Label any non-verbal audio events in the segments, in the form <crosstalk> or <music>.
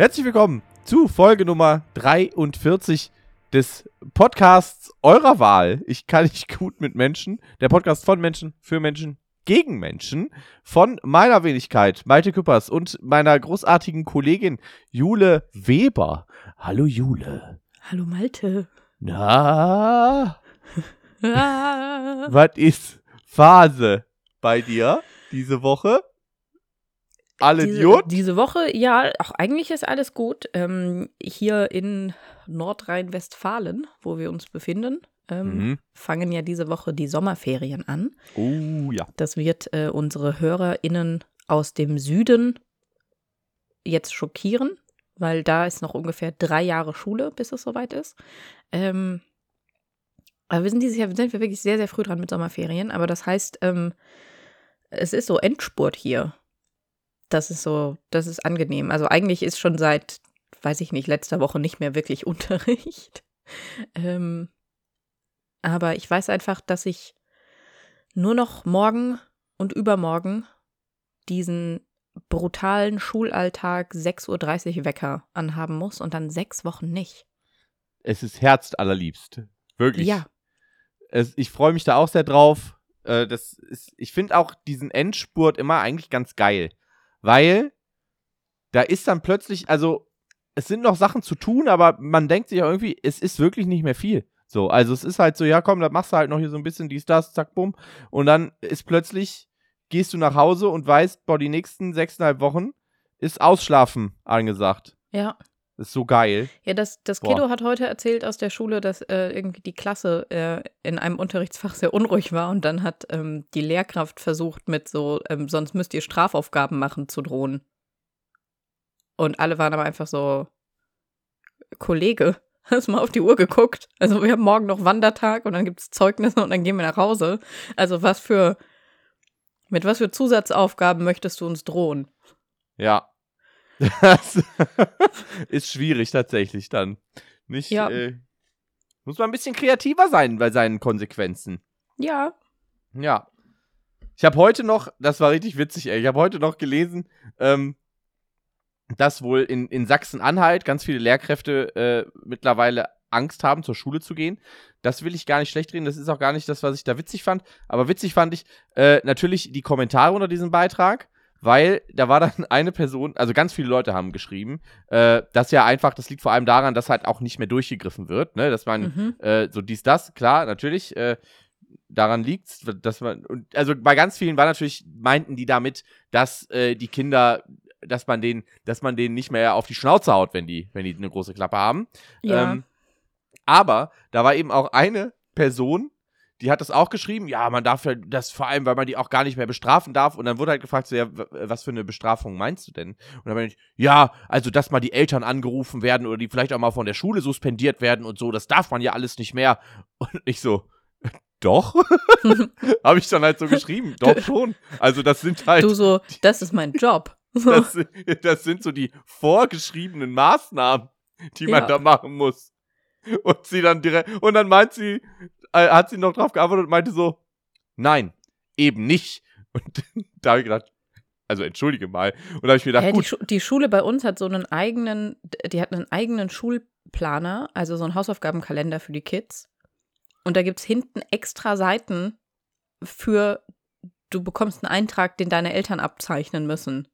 Herzlich willkommen zu Folge Nummer 43 des Podcasts eurer Wahl. Ich kann nicht gut mit Menschen. Der Podcast von Menschen, für Menschen, gegen Menschen. Von meiner Wenigkeit, Malte Küppers und meiner großartigen Kollegin Jule Weber. Hallo Jule. Hallo Malte. Na? Was ist Phase bei dir diese Woche? Alle diese, Idiot? Diese Woche, ja, auch eigentlich ist alles gut. Ähm, hier in Nordrhein-Westfalen, wo wir uns befinden, ähm, Mhm. fangen ja diese Woche die Sommerferien an. Oh ja. Das wird äh, unsere HörerInnen aus dem Süden jetzt schockieren, weil da ist noch ungefähr drei Jahre Schule, bis es soweit ist. Ähm, aber wir sind dieses Jahr sind wir wirklich sehr, sehr früh dran mit Sommerferien. Aber das heißt, ähm, es ist so Endspurt hier. Das ist so, das ist angenehm. Also eigentlich ist schon seit, weiß ich nicht, letzter Woche nicht mehr wirklich <laughs> Unterricht. Ähm, aber ich weiß einfach, dass ich nur noch morgen und übermorgen diesen brutalen Schulalltag 6.30 Uhr Wecker anhaben muss und dann sechs Wochen nicht. Es ist herzallerliebst. Wirklich. Ja, Es, ich freue mich da auch sehr drauf. Äh, das ist, ich finde auch diesen Endspurt immer eigentlich ganz geil. Weil da ist dann plötzlich, also es sind noch Sachen zu tun, aber man denkt sich auch irgendwie, es ist wirklich nicht mehr viel. So, also es ist halt so, ja komm, da machst du halt noch hier so ein bisschen dies, das, zack, bumm. Und dann ist plötzlich, gehst du nach Hause und weißt, boah, die nächsten sechseinhalb Wochen ist Ausschlafen angesagt. ja. Das ist so geil. Ja, das, das Boah. Kiddo hat heute erzählt aus der Schule, dass äh, irgendwie die Klasse äh, in einem Unterrichtsfach sehr unruhig war und dann hat ähm, die Lehrkraft versucht mit so, ähm, sonst müsst ihr Strafaufgaben machen, zu drohen. Und alle waren aber einfach so, Kollege, <laughs> hast du mal auf die Uhr geguckt? Also wir haben morgen noch Wandertag und dann gibt es Zeugnisse und dann gehen wir nach Hause. Also was für, mit was für Zusatzaufgaben möchtest du uns drohen? Ja. Das <laughs> ist schwierig tatsächlich dann. Nicht, Ja. äh, muss man ein bisschen kreativer sein bei seinen Konsequenzen. Ja, Ja. Ich habe heute noch, das war richtig witzig, ey, ich habe heute noch gelesen, ähm, dass wohl in, in Sachsen-Anhalt ganz viele Lehrkräfte äh, mittlerweile Angst haben, zur Schule zu gehen. Das will ich gar nicht schlecht reden, das ist auch gar nicht das, was ich da witzig fand. Aber witzig fand ich äh, natürlich die Kommentare unter diesem Beitrag, weil da war dann <laughs> eine Person, also ganz viele Leute haben geschrieben, äh, dass ja einfach, das liegt vor allem daran, dass halt auch nicht mehr durchgegriffen wird, ne? Dass man mhm. äh, so dies, das, klar, natürlich, äh, daran liegt's, dass man, und also bei ganz vielen war natürlich, meinten die damit, dass äh, die Kinder, dass man denen, dass man denen nicht mehr auf die Schnauze haut, wenn die, wenn die eine große Klappe haben. ja. Ähm, aber da war eben auch eine Person, die hat das auch geschrieben, ja, man darf ja das vor allem, weil man die auch gar nicht mehr bestrafen darf. Und dann wurde halt gefragt, so, ja, w- was für eine Bestrafung meinst du denn? Und dann meinte ich, ja, also, dass mal die Eltern angerufen werden oder die vielleicht auch mal von der Schule suspendiert werden und so, das darf man ja alles nicht mehr. Und ich so, <laughs> doch? <laughs> Habe ich dann halt so geschrieben, doch schon. Also, das sind halt. Du so, das ist mein Job. <laughs> Das, das sind so die vorgeschriebenen Maßnahmen, die man Ja. da machen muss. Und sie dann direkt, und dann meint sie, äh, hat sie noch drauf geantwortet und meinte so, nein, eben nicht. Und <laughs> da habe ich gedacht, also entschuldige mal. Und da habe ich mir gedacht, Ja, die, gut, Schu die Schule bei uns hat so einen eigenen, die hat einen eigenen Schulplaner, also so einen Hausaufgabenkalender für die Kids. Und da gibt es hinten extra Seiten für, du bekommst einen Eintrag, den deine Eltern abzeichnen müssen.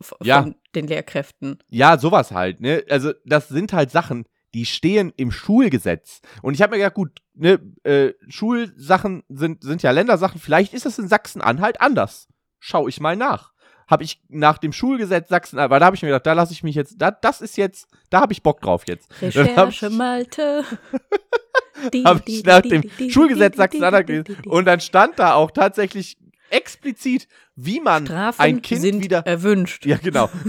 V Ja. Von den Lehrkräften. ja, sowas halt, ne? Also, das sind halt Sachen, die stehen im Schulgesetz. Und ich habe mir gedacht, gut, ne, äh, Schulsachen sind, sind ja Ländersachen, vielleicht ist das in Sachsen-Anhalt anders. Schau ich mal nach. Habe ich nach dem Schulgesetz Sachsen-Anhalt, weil da habe ich mir gedacht, da lasse ich mich jetzt, da, das ist jetzt, da habe ich Bock drauf jetzt. Recherche <laughs> ich- Malte. <laughs> Habe ich nach dem Schulgesetz Sachsen-Anhalt gelesen und dann stand da auch tatsächlich explizit, wie man Strafen ein Kind wieder erwünscht. Ja, genau. <laughs>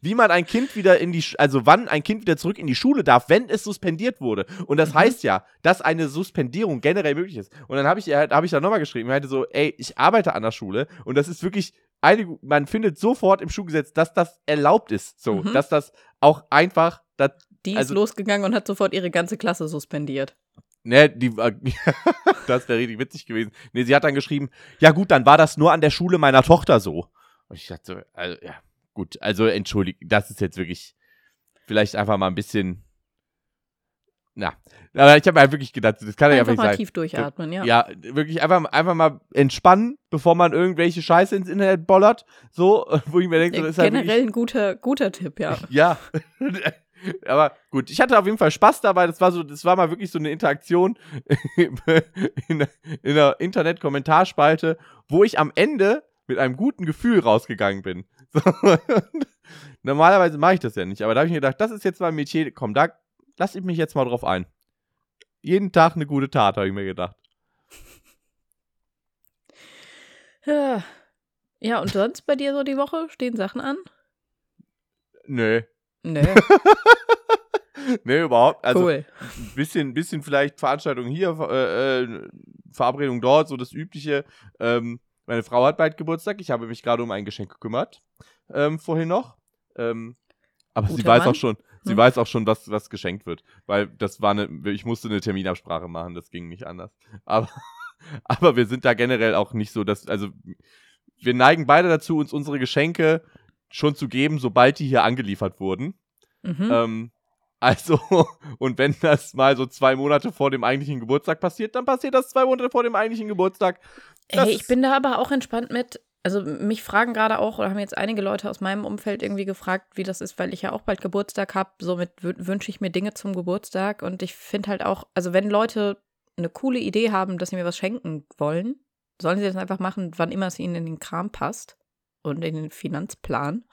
Wie man ein Kind wieder in die, also wann ein Kind wieder zurück in die Schule darf, wenn es suspendiert wurde. Und das Mhm. heißt ja, dass eine Suspendierung generell möglich ist. Und dann habe ich, hab ich da nochmal geschrieben, ich meinte so, ey, ich arbeite an der Schule und das ist wirklich, eine, man findet sofort im Schulgesetz, dass das erlaubt ist. So, Mhm. dass das auch einfach, das, Die ist Also- losgegangen und hat sofort ihre ganze Klasse suspendiert. Ne, die war, <laughs> das wäre richtig witzig gewesen. Ne, sie hat dann geschrieben, ja gut, dann war das nur an der Schule meiner Tochter so. Und ich dachte so, also, ja, gut, also entschuldigt, das ist jetzt wirklich vielleicht einfach mal ein bisschen. Na, aber ich habe halt wirklich gedacht, das kann ja Einfach nicht mal sein. tief durchatmen, ja. Ja, wirklich einfach, einfach mal entspannen, bevor man irgendwelche Scheiße ins Internet bollert. So, <laughs> wo ich mir denke, so, das ist halt Generell ein guter, guter Tipp, ja. <laughs> Ja. <laughs> Aber gut, ich hatte auf jeden Fall Spaß dabei. Das war so, das war mal wirklich so eine Interaktion in, in der Internet-Kommentarspalte, wo ich am Ende mit einem guten Gefühl rausgegangen bin. <laughs> So. Normalerweise mache ich das ja nicht, aber da habe ich mir gedacht, das ist jetzt mal ein Metier, komm, da lass ich mich jetzt mal drauf ein. Jeden Tag eine gute Tat, habe ich mir gedacht. Ja. <sighs> Ja, und sonst bei dir so die Woche? Stehen Sachen an? Nö. Nö, <laughs> Nö, überhaupt. Also, cool. ein bisschen, bisschen vielleicht Veranstaltung hier, äh, äh, Verabredung dort, so das Übliche. Ähm, meine Frau hat bald Geburtstag. Ich habe mich gerade um ein Geschenk gekümmert. Ähm, vorhin noch. Ähm, aber sie Guter weiß Mann. auch schon, sie Hm. weiß auch schon, was, was geschenkt wird. Weil das war eine, ich musste eine Terminabsprache machen, das ging nicht anders. Aber, <laughs> aber wir sind da generell auch nicht so, dass, also wir neigen beide dazu, uns unsere Geschenke schon zu geben, sobald die hier angeliefert wurden. Mhm. Ähm, also, <laughs> und wenn das mal so zwei Monate vor dem eigentlichen Geburtstag passiert, dann passiert das zwei Monate vor dem eigentlichen Geburtstag. Hey, ich bin da aber auch entspannt mit. Also mich fragen gerade auch, oder haben jetzt einige Leute aus meinem Umfeld irgendwie gefragt, wie das ist, weil ich ja auch bald Geburtstag habe. Somit wü- wünsche ich mir Dinge zum Geburtstag. Und ich finde halt auch, also wenn Leute eine coole Idee haben, dass sie mir was schenken wollen, sollen sie das einfach machen, wann immer es ihnen in den Kram passt und in den Finanzplan.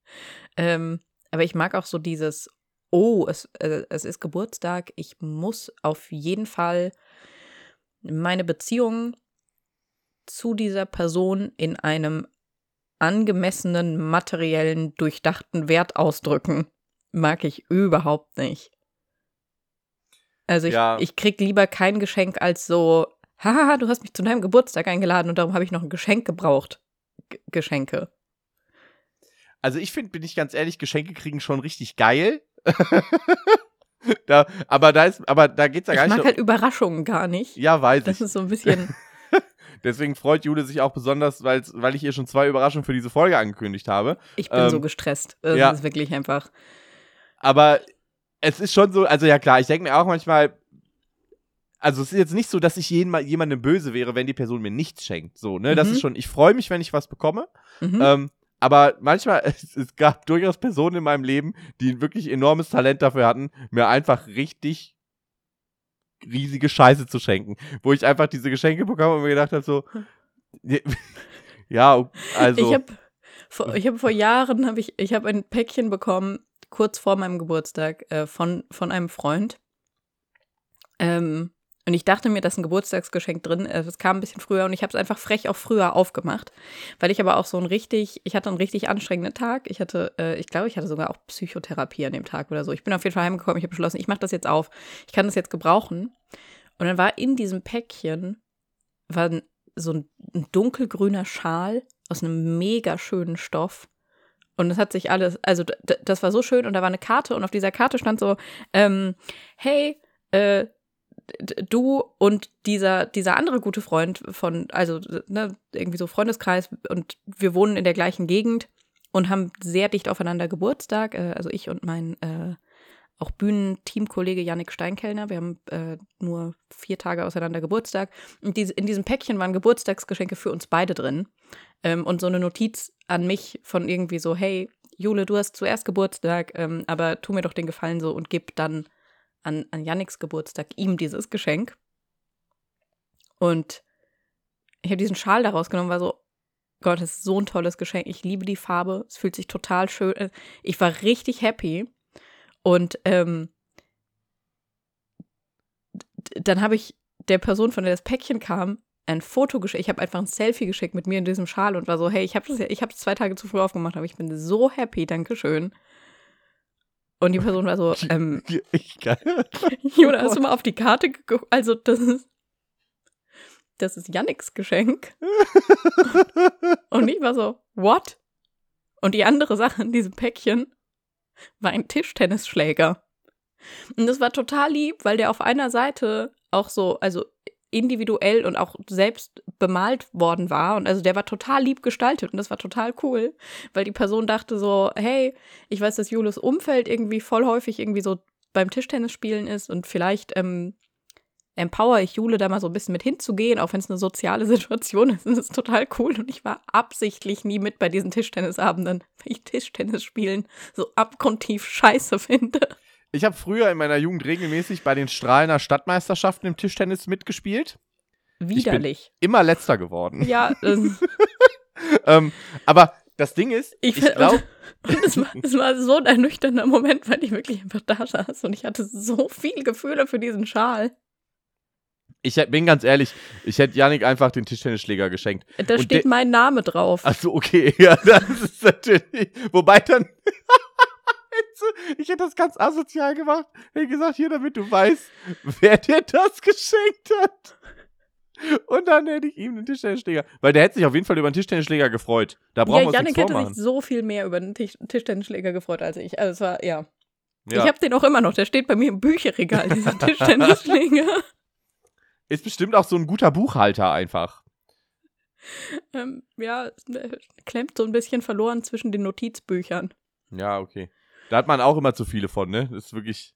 <laughs> ähm, aber ich mag auch so dieses, oh, es, äh, es ist Geburtstag, ich muss auf jeden Fall meine Beziehung zu dieser Person in einem angemessenen, materiellen, durchdachten Wert ausdrücken. Mag ich überhaupt nicht. Also ich, Ja. ich krieg lieber kein Geschenk als so, haha, du hast mich zu deinem Geburtstag eingeladen und darum habe ich noch ein Geschenk gebraucht. G Geschenke. Also ich finde, bin ich ganz ehrlich, Geschenke kriegen schon richtig geil. <laughs> da, aber da ist, aber da geht's ja gar Ich nicht. mag um- halt Überraschungen gar nicht. ja, weiß Das ich. ist so ein bisschen, <laughs> Deswegen freut Jule sich auch besonders, weil ich ihr schon zwei Überraschungen für diese Folge angekündigt habe. ich bin Ähm, so gestresst. Das ja. ist wirklich einfach. Aber es ist schon so, also ja klar, ich denke mir auch manchmal, also es ist jetzt nicht so, dass ich jeden, jemandem böse wäre, wenn die Person mir nichts schenkt. So, ne? Das Mhm. ist schon, ich freue mich, wenn ich was bekomme. Mhm. Ähm, aber manchmal, <laughs> es, es gab durchaus Personen in meinem Leben, die ein wirklich enormes Talent dafür hatten, mir einfach richtig riesige Scheiße zu schenken. Wo ich einfach diese Geschenke bekomme und mir gedacht habe, so, <laughs> ja, also. Ich habe vor, ich hab vor Jahren hab ich, ich hab ein Päckchen bekommen, kurz vor meinem Geburtstag, äh, von, von einem Freund. Ähm, und ich dachte mir, da ist ein Geburtstagsgeschenk drin. Äh, Es kam ein bisschen früher und ich habe es einfach frech auch früher aufgemacht, weil ich aber auch so ein richtig, ich hatte einen richtig anstrengenden Tag. Ich hatte, äh, ich glaube, ich hatte sogar auch Psychotherapie an dem Tag oder so. Ich bin auf jeden Fall heimgekommen, ich habe beschlossen, ich mache das jetzt auf. Ich kann das jetzt gebrauchen. Und dann war in diesem Päckchen war so ein, ein dunkelgrüner Schal aus einem mega schönen Stoff. Und das hat sich alles, also das war so schön und da war eine Karte und auf dieser Karte stand so, ähm, hey, äh, du und dieser, dieser andere gute Freund von, also ne, irgendwie so Freundeskreis und wir wohnen in der gleichen Gegend und haben sehr dicht aufeinander Geburtstag, äh, also ich und mein äh, auch Bühnenteamkollege Yannick Steinkellner. Wir haben äh, nur vier Tage auseinander Geburtstag. Und diese, in diesem Päckchen waren Geburtstagsgeschenke für uns beide drin. Ähm, und so eine Notiz an mich von irgendwie so, hey, Jule, du hast zuerst Geburtstag, ähm, aber tu mir doch den Gefallen so und gib dann an, an Yannicks Geburtstag ihm dieses Geschenk. Und ich habe diesen Schal da rausgenommen, war so, Gott, das ist so ein tolles Geschenk. Ich liebe die Farbe. Es fühlt sich total schön. äh, Ich war richtig happy. Und ähm, dann habe ich der Person, von der das Päckchen kam, ein Foto geschickt. Ich habe einfach ein Selfie geschickt mit mir in diesem Schal und war so, hey, ich habe das zwei Tage zu früh aufgemacht, aber ich bin so happy, Dankeschön. Und die Person war so, ähm, ich kann, <laughs> Jona, hast du mal auf die Karte geguckt? Also, das ist, das ist Yannicks Geschenk. Und ich war so, what? Und die andere Sache in diesem Päckchen war ein Tischtennisschläger. Und das war total lieb, weil der auf einer Seite auch so, also individuell und auch selbst bemalt worden war. Und also der war total lieb gestaltet und das war total cool, weil die Person dachte so, hey, ich weiß, dass Julius Umfeld irgendwie voll häufig irgendwie so beim Tischtennis spielen ist und vielleicht ähm, empower ich Jule da mal so ein bisschen mit hinzugehen, auch wenn es eine soziale <laughs> Situation ist. Das ist total cool. Und ich war absichtlich nie mit bei diesen Tischtennisabenden, weil ich Tischtennis spielen so abgrundtief scheiße finde. Ich habe früher in meiner Jugend regelmäßig bei den Strahlener Stadtmeisterschaften im Tischtennis mitgespielt. Widerlich. Immer letzter geworden. Ja, <laughs> ähm, aber das Ding ist, ich, ich glaube. es, <laughs> war, es war so ein ernüchternder Moment, weil ich wirklich einfach da saß und ich hatte so viel Gefühle für diesen Schal. Ich bin ganz ehrlich, ich hätte Janik einfach den Tischtennisschläger geschenkt. Da Und steht mein Name drauf. Achso, okay, <laughs> ja, das ist natürlich. Wobei dann. Ich hätte das ganz asozial gemacht. Hätte gesagt, hier, damit du weißt, wer dir das geschenkt hat. Und dann hätte ich ihm den Tischtennisschläger. Weil der hätte sich auf jeden Fall über den Tischtennisschläger gefreut. Da brauchen ja, wir uns Janik nichts hätte vormachen. sich so viel mehr über den Tisch Tischtennisschläger gefreut als ich. Also es war, ja. Ja. Ich habe den auch immer noch. Der steht bei mir im Bücherregal, dieser <laughs> Tischtennisschläger. Ist bestimmt auch so ein guter Buchhalter einfach. ähm, ja, klemmt so ein bisschen verloren zwischen den Notizbüchern. Ja, okay. Da hat man auch immer zu viele von, ne? Das ist wirklich.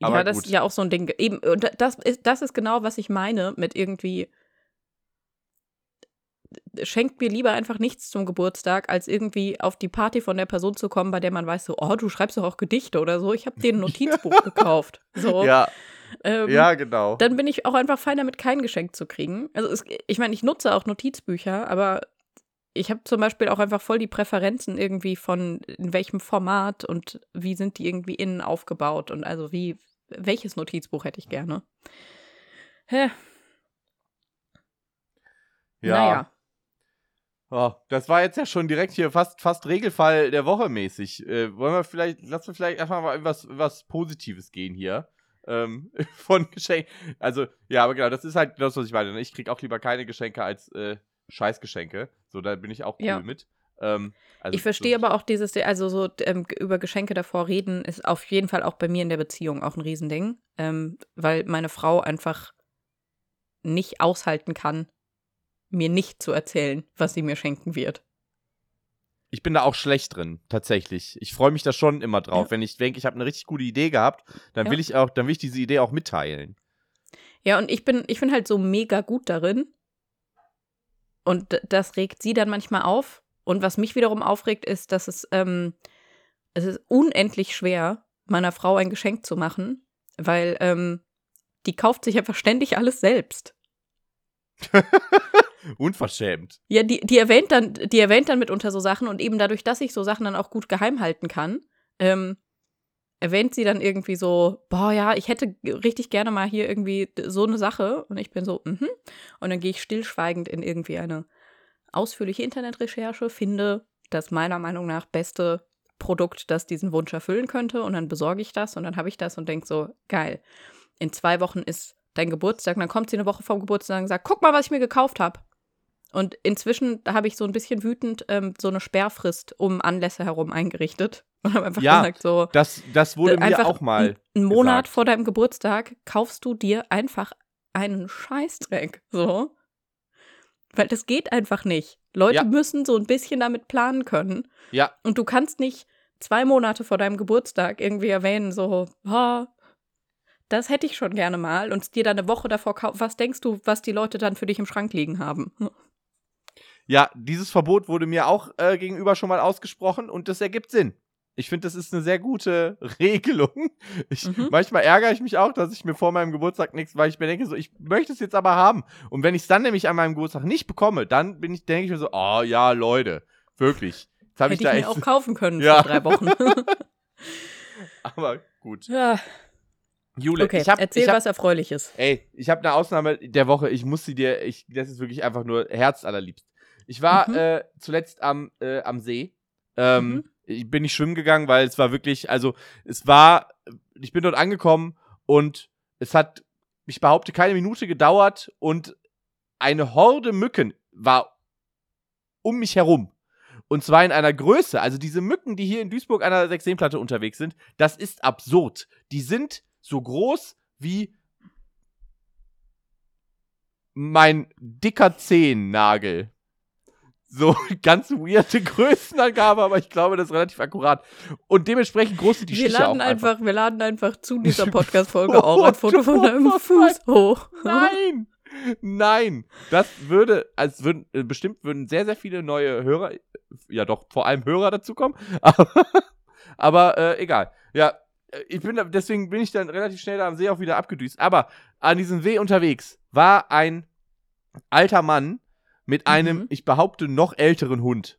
Aber ja, das gut. ist ja auch so ein Ding. Eben, und das ist, das ist genau, was ich meine mit irgendwie. Schenkt mir lieber einfach nichts zum Geburtstag, als irgendwie auf die Party von der Person zu kommen, bei der man weiß, so, oh, du schreibst doch auch Gedichte oder so. Ich habe dir ein <laughs> Notizbuch gekauft. So. Ja, Ähm, ja, genau. Dann bin ich auch einfach fein damit, kein Geschenk zu kriegen. Also es, ich meine, ich nutze auch Notizbücher, aber ich habe zum Beispiel auch einfach voll die Präferenzen irgendwie von in welchem Format und wie sind die irgendwie innen aufgebaut und also wie, welches Notizbuch hätte ich gerne. Hä, ja. Naja. Oh, das war jetzt ja schon direkt hier fast, fast Regelfall der Woche mäßig. Äh, wollen wir vielleicht, lassen wir vielleicht einfach mal was, was Positives gehen hier. Ähm, <laughs> von Geschenken. Also, ja, aber genau, das ist halt das, was ich meine. ne? Ich krieg auch lieber keine Geschenke als äh, Scheißgeschenke. So, da bin ich auch cool Ja. mit. Ähm, also, ich verstehe so, aber auch dieses, also so ähm, über Geschenke davor reden, ist auf jeden Fall auch bei mir in der Beziehung auch ein Riesending, ähm, weil meine Frau einfach nicht aushalten kann, mir nicht zu erzählen, was sie mir schenken wird. Ich bin da auch schlecht drin, tatsächlich. Ich freue mich da schon immer drauf. Ja. Wenn ich denke, ich habe eine richtig gute Idee gehabt, dann Ja. will ich auch, dann will ich diese Idee auch mitteilen. Ja, und ich bin, ich bin halt so mega gut darin. Und das regt sie dann manchmal auf. Und was mich wiederum aufregt, ist, dass es, ähm, es ist unendlich schwer, meiner Frau ein Geschenk zu machen, weil ähm, die kauft sich einfach ständig alles selbst. <laughs> Unverschämt. Ja, die, die erwähnt dann, die erwähnt dann mitunter so Sachen und eben dadurch, dass ich so Sachen dann auch gut geheim halten kann, ähm, erwähnt sie dann irgendwie so, boah, ja, ich hätte richtig gerne mal hier irgendwie so eine Sache. Und ich bin so, mhm. Und dann gehe ich stillschweigend in irgendwie eine ausführliche Internetrecherche, finde das meiner Meinung nach beste Produkt, das diesen Wunsch erfüllen könnte. Und dann besorge ich das und dann habe ich das und denke so, geil. In zwei Wochen ist dein Geburtstag. Und dann kommt sie eine Woche vorm Geburtstag und sagt, guck mal, was ich mir gekauft habe. Und inzwischen habe ich so ein bisschen wütend ähm, so eine Sperrfrist um Anlässe herum eingerichtet. Und habe einfach Ja, gesagt, so, Das, das wurde mir einfach auch mal. einen Monat gesagt. vor deinem Geburtstag kaufst du dir einfach einen Scheißdreck. So. Weil das geht einfach nicht. Leute Ja. müssen so ein bisschen damit planen können. Ja, Und du kannst nicht zwei Monate vor deinem Geburtstag irgendwie erwähnen, so, ha, das hätte ich schon gerne mal und dir dann eine Woche davor kaufen. Was denkst du, was die Leute dann für dich im Schrank liegen haben? Ja, dieses Verbot wurde mir auch äh, gegenüber schon mal ausgesprochen und das ergibt Sinn. Ich finde, das ist eine sehr gute <laughs> Regelung. Ich, Mhm. Manchmal ärgere ich mich auch, dass ich mir vor meinem Geburtstag nichts, weil ich mir denke, so, ich möchte es jetzt aber haben. Und wenn ich es dann nämlich an meinem Geburtstag nicht bekomme, dann bin ich, denke ich mir so, oh ja, Leute, wirklich. Jetzt habe ich Hätte da ich mir auch <laughs> kaufen können Ja. vor drei Wochen. <laughs> aber gut. ja, Jule, okay, ich habe erzähl ich hab, was Erfreuliches. Ey, ich habe eine Ausnahme der Woche. Ich muss sie dir, ich, das ist wirklich einfach nur herzallerliebst. Ich war Mhm. äh, zuletzt am, äh, am See. Ähm, Mhm. Ich bin nicht schwimmen gegangen, weil es war wirklich, also es war, ich bin dort angekommen und es hat, ich behaupte, keine Minute gedauert und eine Horde Mücken war um mich herum. Und zwar in einer Größe. Also diese Mücken, die hier in Duisburg an der Sechseenplatte unterwegs sind, das ist absurd. Die sind so groß wie mein dicker Zehennagel. So <laughs> ganz weirde Größenangabe, aber ich glaube, das ist relativ akkurat. Und dementsprechend groß sind die wir Stiche laden auch einfach. einfach, Wir laden einfach zu dieser <laughs> Podcast-Folge auch ein Foto von deinem Fuß hoch. Nein! Nein! Das würde, als würden, äh, bestimmt würden sehr, sehr viele neue Hörer, ja doch, vor allem Hörer dazukommen. <laughs> Aber, aber äh, egal. Ja, ich bin, da- deswegen bin ich dann relativ schnell da am See auch wieder abgedüst. Aber an diesem See unterwegs war ein alter Mann mit einem, Mhm. ich behaupte, noch älteren Hund.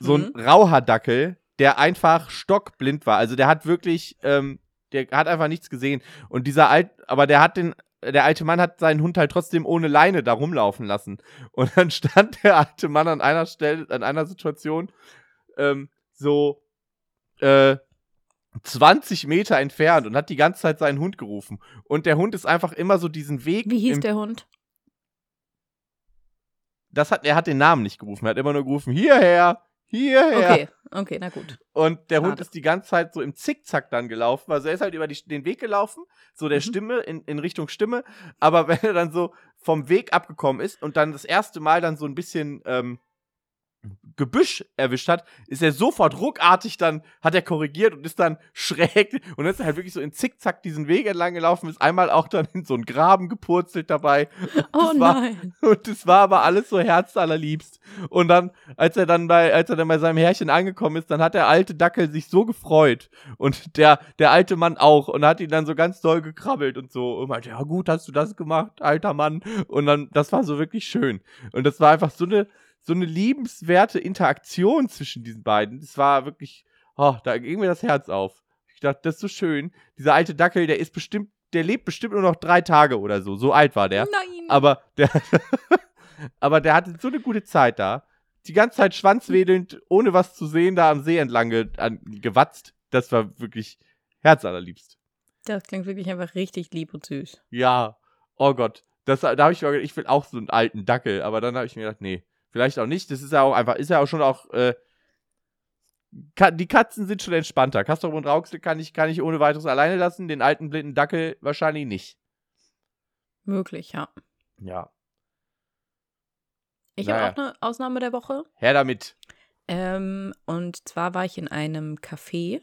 So ein Mhm. Rauhaardackel, der einfach stockblind war. Also der hat wirklich, ähm, der hat einfach nichts gesehen. Und dieser alt, aber der hat den, der alte Mann hat seinen Hund halt trotzdem ohne Leine da rumlaufen lassen. Und dann <laughs> stand der alte Mann an einer Stelle, an einer Situation, ähm, so, äh, 20 Meter entfernt und hat die ganze Zeit seinen Hund gerufen. Und der Hund ist einfach immer so diesen Weg. Wie hieß der Hund? Das hat, er hat den Namen nicht gerufen. Er hat immer nur gerufen, hierher, hierher. Okay, okay, na gut. Und der Hund Schade. ist die ganze Zeit so im Zickzack dann gelaufen. Also er ist halt über die, den Weg gelaufen, so der Mhm. Stimme, in, in Richtung Stimme. Aber <laughs> wenn er dann so vom Weg abgekommen ist und dann das erste Mal dann so ein bisschen ähm, Gebüsch erwischt hat, ist er sofort ruckartig dann, hat er korrigiert und ist dann <laughs> schräg und ist halt wirklich so in Zickzack diesen Weg entlang gelaufen, ist einmal auch dann in so einen Graben gepurzelt dabei. Oh war- nein. <laughs> Und es war aber alles so herzallerliebst. Und dann, als er dann bei, als er dann bei seinem Herrchen angekommen ist, dann hat der alte Dackel sich so gefreut. Und der, der alte Mann auch. Und hat ihn dann so ganz doll gekrabbelt und so. Und meinte, ja gut, hast du das gemacht, alter Mann. Und dann, das war so wirklich schön. Und das war einfach so eine, so eine liebenswerte Interaktion zwischen diesen beiden. Das war wirklich, oh, da ging mir das Herz auf. Ich dachte, das ist so schön. Dieser alte Dackel, der ist bestimmt, der lebt bestimmt nur noch drei Tage oder so. So alt war der. Nein. Aber der, <laughs> aber der hatte so eine gute Zeit da. Die ganze Zeit schwanzwedelnd, ohne was zu sehen, da am See entlang ge an, gewatzt. Das war wirklich herzallerliebst. das klingt wirklich einfach richtig lieb und süß. Ja, oh Gott. Das, da habe ich mir gedacht, ich will auch so einen alten Dackel. Aber dann habe ich mir gedacht, nee, vielleicht auch nicht. Das ist ja auch einfach, ist ja auch schon auch, äh, Ka die Katzen sind schon entspannter. Castor und Rauxel kann ich, kann ich ohne weiteres alleine lassen. Den alten blinden Dackel wahrscheinlich nicht. Möglich, ja. Ja. Ich Naja. habe auch eine Ausnahme der Woche. Her damit. Ähm, und zwar war ich in einem Café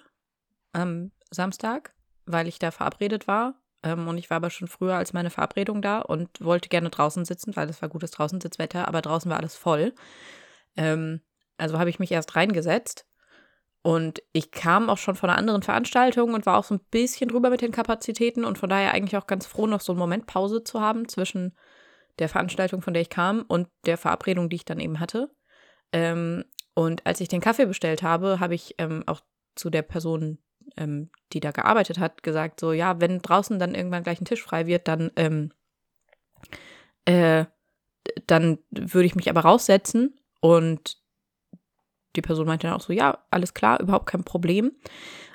am Samstag, weil ich da verabredet war. Ähm, und ich war aber schon früher als meine Verabredung da und wollte gerne draußen sitzen, weil es war gutes Draußensitzwetter, aber draußen war alles voll. Ähm, also habe ich mich erst reingesetzt. Und ich kam auch schon von einer anderen Veranstaltung und war auch so ein bisschen drüber mit den Kapazitäten und von daher eigentlich auch ganz froh, noch so einen Moment Pause zu haben zwischen der Veranstaltung, von der ich kam, und der Verabredung, die ich dann eben hatte. Ähm, und als ich den Kaffee bestellt habe, habe ich ähm, auch zu der Person, ähm, die da gearbeitet hat, gesagt, so, ja, wenn draußen dann irgendwann gleich ein Tisch frei wird, dann, ähm, äh, dann würde ich mich aber raussetzen. Und die Person meinte dann auch so, ja, alles klar, überhaupt kein Problem.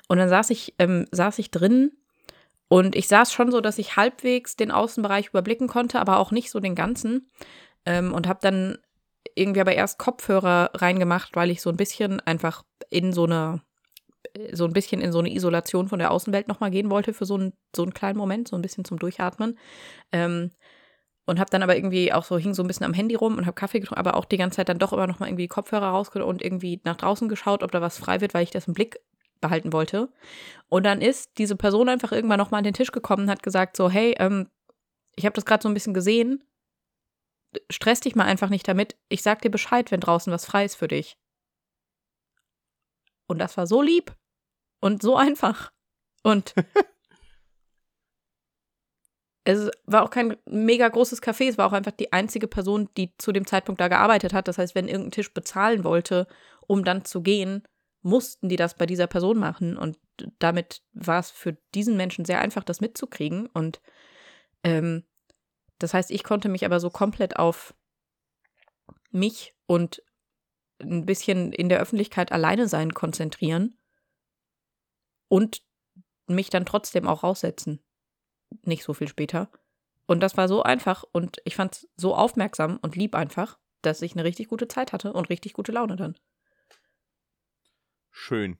Und dann saß ich, ähm, saß ich drin und ich saß schon so, dass ich halbwegs den Außenbereich überblicken konnte, aber auch nicht so den ganzen. Ähm, und habe dann irgendwie aber erst Kopfhörer reingemacht, weil ich so ein bisschen einfach in so eine, so ein bisschen in so eine Isolation von der Außenwelt nochmal gehen wollte für so einen, so einen kleinen Moment, so ein bisschen zum Durchatmen. Ähm, und habe dann aber irgendwie auch so, hing so ein bisschen am Handy rum und habe Kaffee getrunken, aber auch die ganze Zeit dann doch immer nochmal irgendwie Kopfhörer rausgeholt und irgendwie nach draußen geschaut, ob da was frei wird, weil ich das im Blick behalten wollte. Und dann ist diese Person einfach irgendwann nochmal an den Tisch gekommen und hat gesagt so, hey, ähm, ich habe das gerade so ein bisschen gesehen, stress dich mal einfach nicht damit. Ich sag dir Bescheid, wenn draußen was frei ist für dich. Und das war so lieb und so einfach. Und <laughs> es war auch kein mega großes Café, es war auch einfach die einzige Person, die zu dem Zeitpunkt da gearbeitet hat. Das heißt, wenn irgendein Tisch bezahlen wollte, um dann zu gehen, mussten die das bei dieser Person machen. Und damit war es für diesen Menschen sehr einfach, das mitzukriegen. Und ähm, das heißt, ich konnte mich aber so komplett auf mich und ein bisschen in der Öffentlichkeit alleine sein konzentrieren und mich dann trotzdem auch raussetzen. Nicht so viel später. Und das war so einfach und ich fand es so aufmerksam und lieb einfach, dass ich eine richtig gute Zeit hatte und richtig gute Laune dann. Schön.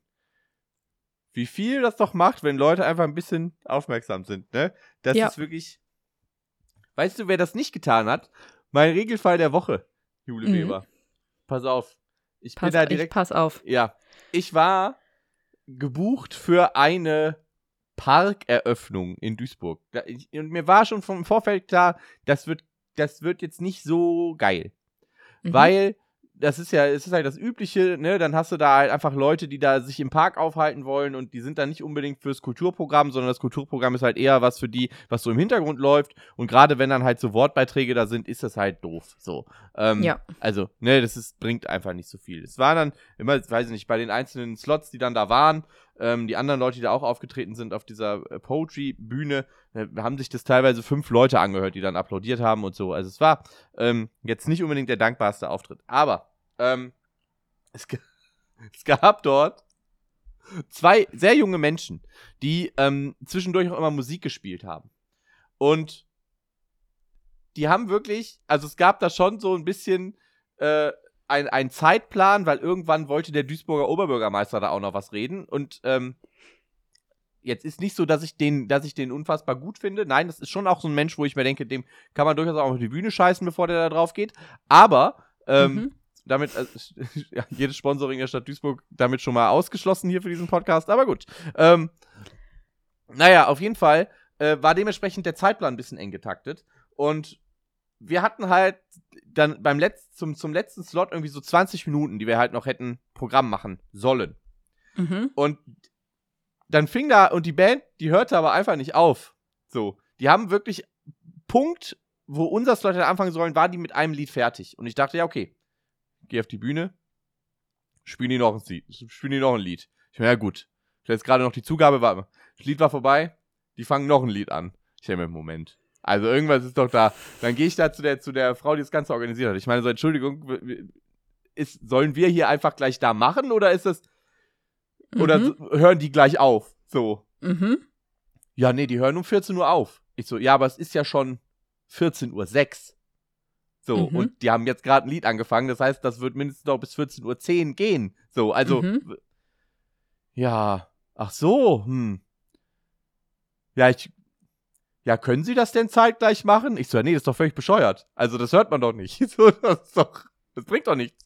Wie viel das doch macht, wenn Leute einfach ein bisschen aufmerksam sind, ne? Das Ja. ist wirklich. weißt du, wer das nicht getan hat? Mein Regelfall der Woche, Jule Mhm. Weber. Pass auf. Ich Pass, bin da direkt. pass auf. Ja. Ich war gebucht für eine Parkeröffnung in Duisburg. Und mir war schon vom Vorfeld klar, das wird, das wird jetzt nicht so geil. Mhm. Weil das ist ja, es ist halt das Übliche, ne? Dann hast du da halt einfach Leute, die da sich im Park aufhalten wollen und die sind dann nicht unbedingt fürs Kulturprogramm, sondern das Kulturprogramm ist halt eher was für die, was so im Hintergrund läuft. Und gerade wenn dann halt so Wortbeiträge da sind, ist das halt doof. So. Ähm, Ja. Also, ne, das ist, bringt einfach nicht so viel. Es war dann immer, weiß ich nicht, bei den einzelnen Slots, die dann da waren, ähm, die anderen Leute, die da auch aufgetreten sind auf dieser äh, Poetry-Bühne, äh, haben sich das teilweise fünf Leute angehört, die dann applaudiert haben und so. Also es war ähm, jetzt nicht unbedingt der dankbarste Auftritt. Aber ähm, es, <laughs> es gab dort zwei sehr junge Menschen, die ähm, zwischendurch auch immer Musik gespielt haben. Und die haben wirklich, also es gab da schon so ein bisschen äh, ein, ein Zeitplan, weil irgendwann wollte der Duisburger Oberbürgermeister da auch noch was reden. Und ähm, jetzt ist nicht so, dass ich den, dass ich den unfassbar gut finde. Nein, das ist schon auch so ein Mensch, wo ich mir denke, dem kann man durchaus auch auf die Bühne scheißen, bevor der da drauf geht. Aber ähm, Mhm. damit, äh, <laughs> ja, jedes Sponsoring der Stadt Duisburg damit schon mal ausgeschlossen hier für diesen Podcast, aber gut. Ähm, naja, auf jeden Fall äh, war dementsprechend der Zeitplan ein bisschen eng getaktet und wir hatten halt dann beim letzten, zum, zum letzten Slot irgendwie so 20 Minuten, die wir halt noch hätten Programm machen sollen. Mhm. Und dann fing da, und die Band, die hörte aber einfach nicht auf. So. Die haben wirklich Punkt, wo unser Slot hätte anfangen sollen, war die mit einem Lied fertig. Und ich dachte, ja, okay. Geh auf die Bühne, spielen die noch ein Lied. Spielen die noch ein Lied. Ich meine, ja gut. Jetzt gerade noch die Zugabe war. Das Lied war vorbei, die fangen noch ein Lied an. Ich denke mir, Moment. Also irgendwas ist doch da. Dann gehe ich da zu der, zu der Frau, die das Ganze organisiert hat. Ich meine, so, Entschuldigung, ist, sollen wir hier einfach gleich da machen oder ist das, oder Mhm. so, hören die gleich auf? So. Mhm. Ja, nee, die hören um 14 Uhr auf. Ich so, ja, aber es ist ja schon 14.06 Uhr. So, Mhm. und die haben jetzt gerade ein Lied angefangen, das heißt, das wird mindestens noch bis 14.10 Uhr gehen. So, also, Mhm. ja, ach so, hm. Ja, ich, ja, können Sie das denn zeitgleich machen? Ich so, ja, nee, das ist doch völlig bescheuert. Also, das hört man doch nicht. <laughs> So, das ist doch, das bringt doch nichts.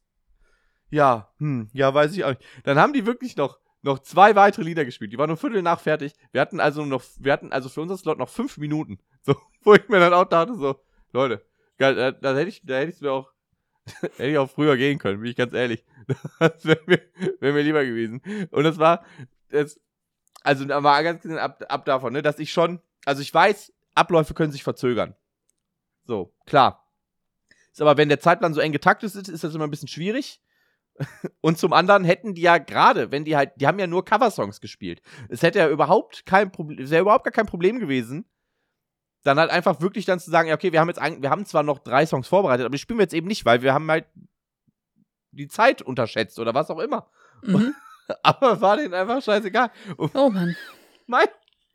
Ja, hm, ja, weiß ich auch nicht. Dann haben die wirklich noch, noch zwei weitere Lieder gespielt. Die waren um Viertel nach fertig. Wir hatten also noch, wir hatten also für unser Slot noch fünf Minuten. <laughs> So, wo ich mir dann auch dachte, so, Leute, geil, da, da hätte ich, da hätte ich mir auch, <laughs> hätte ich auch früher gehen können, bin ich ganz ehrlich. Das wäre mir, wär mir lieber gewesen. Und das war, das, also da war ganz gesehen ab, ab davon, ne, dass ich schon, also ich weiß, Abläufe können sich verzögern. So, klar. Ist aber, wenn der Zeitplan so eng getaktet ist, ist das immer ein bisschen schwierig. <laughs> Und zum anderen hätten die ja gerade, wenn die halt, die haben ja nur Coversongs gespielt. Es hätte ja überhaupt kein Problem, es wäre überhaupt gar kein Problem gewesen, dann halt einfach wirklich dann zu sagen, ja, okay, wir haben jetzt, ein, wir haben zwar noch drei Songs vorbereitet, aber die spielen wir jetzt eben nicht, weil wir haben halt die Zeit unterschätzt oder was auch immer. Mhm. <laughs> Aber war denen einfach scheißegal. Und Oh Mann. mein,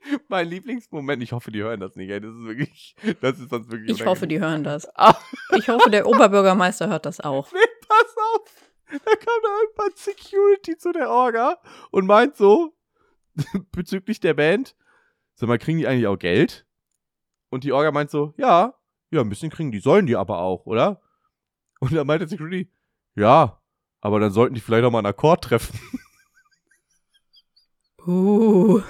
<laughs> mein Lieblingsmoment, ich hoffe, die hören das nicht, ey, das ist wirklich, das ist sonst wirklich Ich hoffe, die hören das. <laughs> Ah, Ich hoffe, der Oberbürgermeister hört das auch. nee, pass auf. Da kam da irgendwann Security zu der Orga und meint so, <laughs> bezüglich der Band, sag mal, kriegen die eigentlich auch Geld? Und die Orga meint so, ja, ja, ein bisschen kriegen die, sollen die aber auch, oder? Und dann meint der Security, ja, aber dann sollten die vielleicht auch mal einen Akkord treffen. Uh.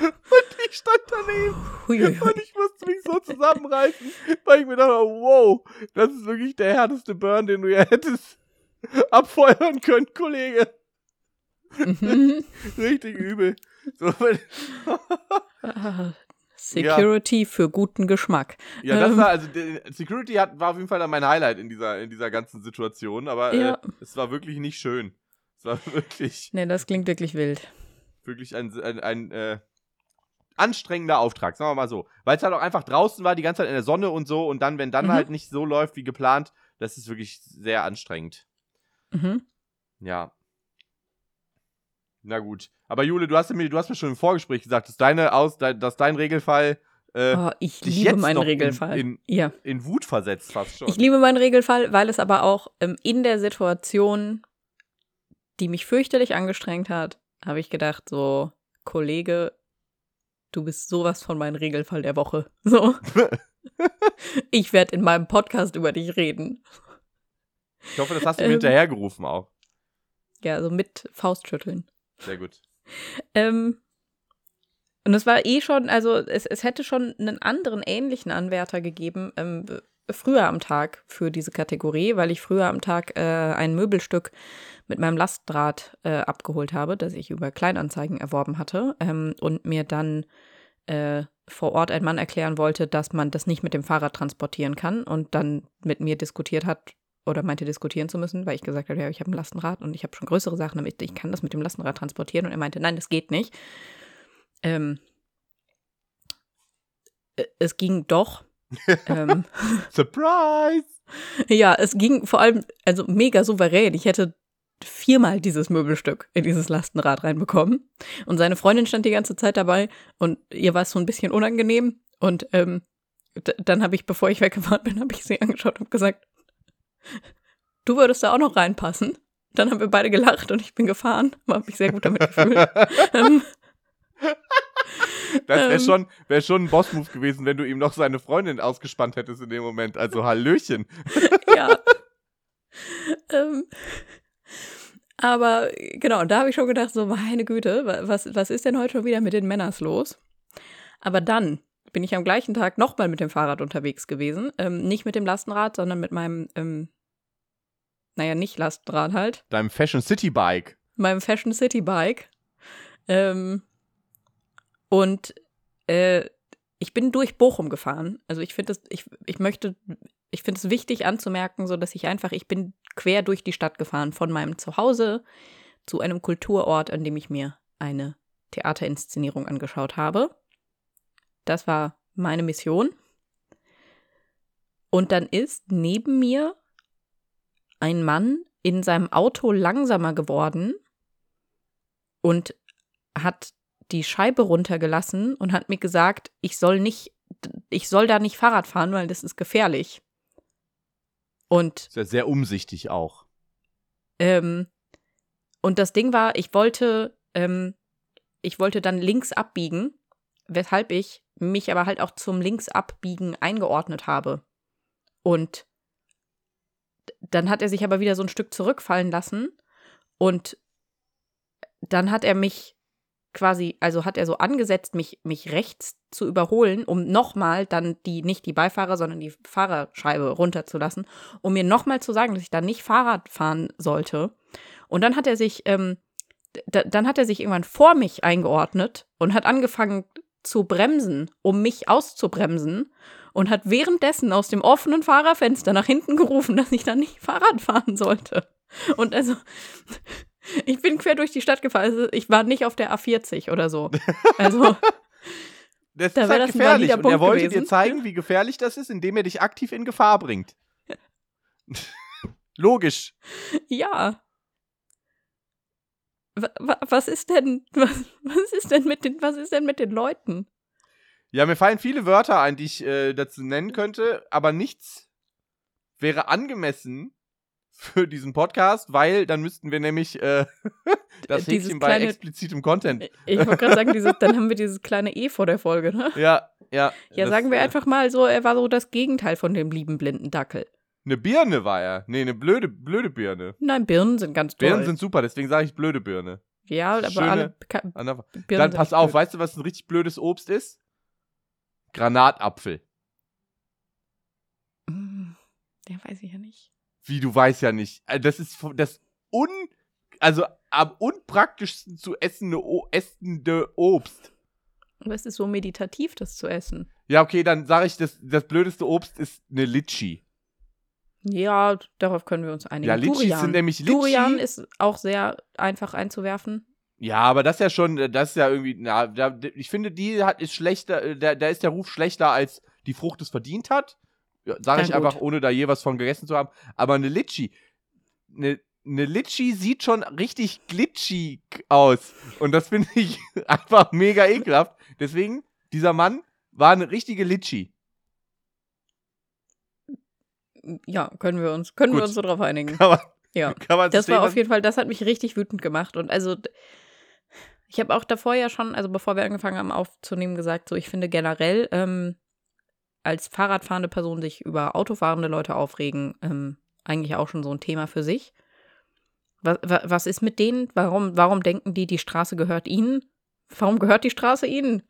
Ich stand daneben Huiuiui. und ich musste mich so zusammenreißen, weil ich mir dachte, wow, das ist wirklich der härteste Burn, den du ja hättest <laughs> abfeuern können, Kollege. Mhm. <laughs> Richtig übel. So, <laughs> Ah, Security für guten Geschmack. ja, das Ähm. war, also Security hat, war auf jeden Fall dann mein Highlight in dieser, in dieser ganzen Situation, aber Ja. äh, es war wirklich nicht schön. Es war wirklich, Nee, das klingt wirklich wild. wirklich ein, ein, ein äh, anstrengender Auftrag, sagen wir mal so. Weil es halt auch einfach draußen war, die ganze Zeit in der Sonne und so, und dann, wenn dann Mhm. halt nicht so läuft wie geplant, das ist wirklich sehr anstrengend. Mhm. Ja. Na gut. Aber Jule, du hast mir, du hast mir schon im Vorgespräch gesagt, dass deine aus, dass dein Regelfall äh, Oh, ich liebe meinen noch in- Regelfall. in- ja. in Wut versetzt fast schon. Ich liebe meinen Regelfall, weil es aber auch ähm, in der Situation, die mich fürchterlich angestrengt hat, habe ich gedacht, so, Kollege, du bist sowas von meinem Regelfall der Woche. <laughs> So. Ich werde in meinem Podcast über dich reden. Ich hoffe, das hast du mir Ähm. hinterhergerufen auch. Ja, so mit Faustschütteln. Sehr gut. Ähm, und es war eh schon, also es, es hätte schon einen anderen ähnlichen Anwärter gegeben, ähm, früher am Tag für diese Kategorie, weil ich früher am Tag äh, ein Möbelstück mit meinem Lastenrad äh, abgeholt habe, das ich über Kleinanzeigen erworben hatte ähm, und mir dann äh, vor Ort ein Mann erklären wollte, dass man das nicht mit dem Fahrrad transportieren kann und dann mit mir diskutiert hat oder meinte diskutieren zu müssen, weil ich gesagt habe, ja, ich habe ein Lastenrad und ich habe schon größere Sachen, damit ich kann das mit dem Lastenrad transportieren und er meinte, nein, das geht nicht. Ähm, äh, es ging doch. Ähm, <laughs> Surprise! ja, es ging vor allem, also mega souverän. Ich hätte viermal dieses Möbelstück in dieses Lastenrad reinbekommen. Und seine Freundin stand die ganze Zeit dabei und ihr war es so ein bisschen unangenehm. Und ähm, dann habe ich, bevor ich weggefahren bin, habe ich sie angeschaut und gesagt, du würdest da auch noch reinpassen. Dann haben wir beide gelacht und ich bin gefahren. Habe mich sehr gut damit gefühlt. <laughs> ähm, Das wäre Ähm. schon, wär schon ein Boss-Move gewesen, wenn du ihm noch seine Freundin ausgespannt hättest in dem Moment. Also Hallöchen. <laughs> ja. <laughs> ähm, aber genau, und da habe ich schon gedacht, so meine Güte, wa- was, was ist denn heute schon wieder mit den Männers los? Aber dann bin ich am gleichen Tag nochmal mit dem Fahrrad unterwegs gewesen. Ähm, nicht mit dem Lastenrad, sondern mit meinem, ähm, naja, nicht Lastenrad halt, Deinem Fashion City Bike. meinem Fashion City Bike. Ähm, und äh, ich bin durch Bochum gefahren. Also ich finde es, ich, ich möchte, ich finde es wichtig anzumerken, so dass ich einfach, ich bin quer durch die Stadt gefahren, von meinem Zuhause zu einem Kulturort, an dem ich mir eine Theaterinszenierung angeschaut habe. Das war meine Mission. Und dann ist neben mir ein Mann in seinem Auto langsamer geworden und hat die Scheibe runtergelassen und hat mir gesagt, ich soll nicht, ich soll da nicht Fahrrad fahren, weil das ist gefährlich. Und Ist ja sehr umsichtig auch. ähm, und das Ding war, ich wollte, ähm, ich wollte dann links abbiegen, weshalb ich mich aber halt auch zum Linksabbiegen eingeordnet habe. Und dann hat er sich aber wieder so ein Stück zurückfallen lassen und dann hat er mich quasi, also hat er so angesetzt, mich, mich rechts zu überholen, um nochmal dann die, nicht die Beifahrer, sondern die Fahrerscheibe runterzulassen, um mir nochmal zu sagen, dass ich da nicht Fahrrad fahren sollte. Und dann hat er sich, ähm, dann hat er sich irgendwann vor mich eingeordnet und hat angefangen zu bremsen, um mich auszubremsen und hat währenddessen aus dem offenen Fahrerfenster nach hinten gerufen, dass ich da nicht Fahrrad fahren sollte. Und also, ich bin quer durch die Stadt gefahren. Also ich war nicht auf der A40 oder so. Also, <laughs> Das Da ist halt das gefährlich. Und er wollte dir gewesen. zeigen, wie gefährlich das ist, indem er dich aktiv in Gefahr bringt. <laughs> Logisch. ja. Wa- Was ist denn, was, was ist denn mit den, was ist denn mit den Leuten? Ja, mir fallen viele Wörter ein, die ich äh, dazu nennen könnte, aber nichts wäre angemessen für diesen Podcast, weil dann müssten wir nämlich äh, <laughs> das Dieses Häkchen bei kleine- explizitem Content. Ich wollte gerade sagen, dieses, dann haben wir dieses kleine E vor der Folge, ne? Ja, ja. Ja, sagen wir äh, einfach mal so, er war so das Gegenteil von dem lieben blinden Dackel. Eine Birne war er. Nee, eine blöde, blöde Birne. Nein, Birnen sind ganz toll. Birnen sind super, deswegen sage ich blöde Birne. ja, aber schöne- alle Birnen Dann pass auf, blöd. weißt du, was ein richtig blödes Obst ist? Granatapfel. Der weiß ich ja nicht. Wie du weißt ja nicht. Also Das ist das un also am unpraktischsten zu essende, o essende Obst. Aber es ist so meditativ, das zu essen. Ja, okay, dann sage ich, das, das blödeste Obst ist eine Litschi. Ja, darauf können wir uns einigen. Ja, Litschis Durian. sind nämlich Litschi. Durian ist auch sehr einfach einzuwerfen. Ja, aber das ist ja schon, das ist ja irgendwie, na, da, ich finde, die hat ist schlechter, äh, da, da ist der Ruf schlechter, als die Frucht es verdient hat. Ja, Sage ich gut. einfach, ohne da je was von gegessen zu haben. Aber eine Litschi, eine, eine Litschi sieht schon richtig glitschig aus. Und das finde ich <laughs> einfach mega ekelhaft. Deswegen, dieser Mann war eine richtige Litschi. Ja, können wir uns, können wir uns so drauf einigen. <laughs> Kann man, Ja. kann man Das stehen war auf jeden Fall, das hat mich richtig wütend gemacht. Und also, ich habe auch davor ja schon, also bevor wir angefangen haben aufzunehmen, gesagt, so ich finde generell, ähm, als Fahrradfahrende Person sich über autofahrende Leute aufregen, ähm, eigentlich auch schon so ein Thema für sich. Was, was ist mit denen? Warum, warum denken die, die Straße gehört ihnen? Warum gehört die Straße ihnen?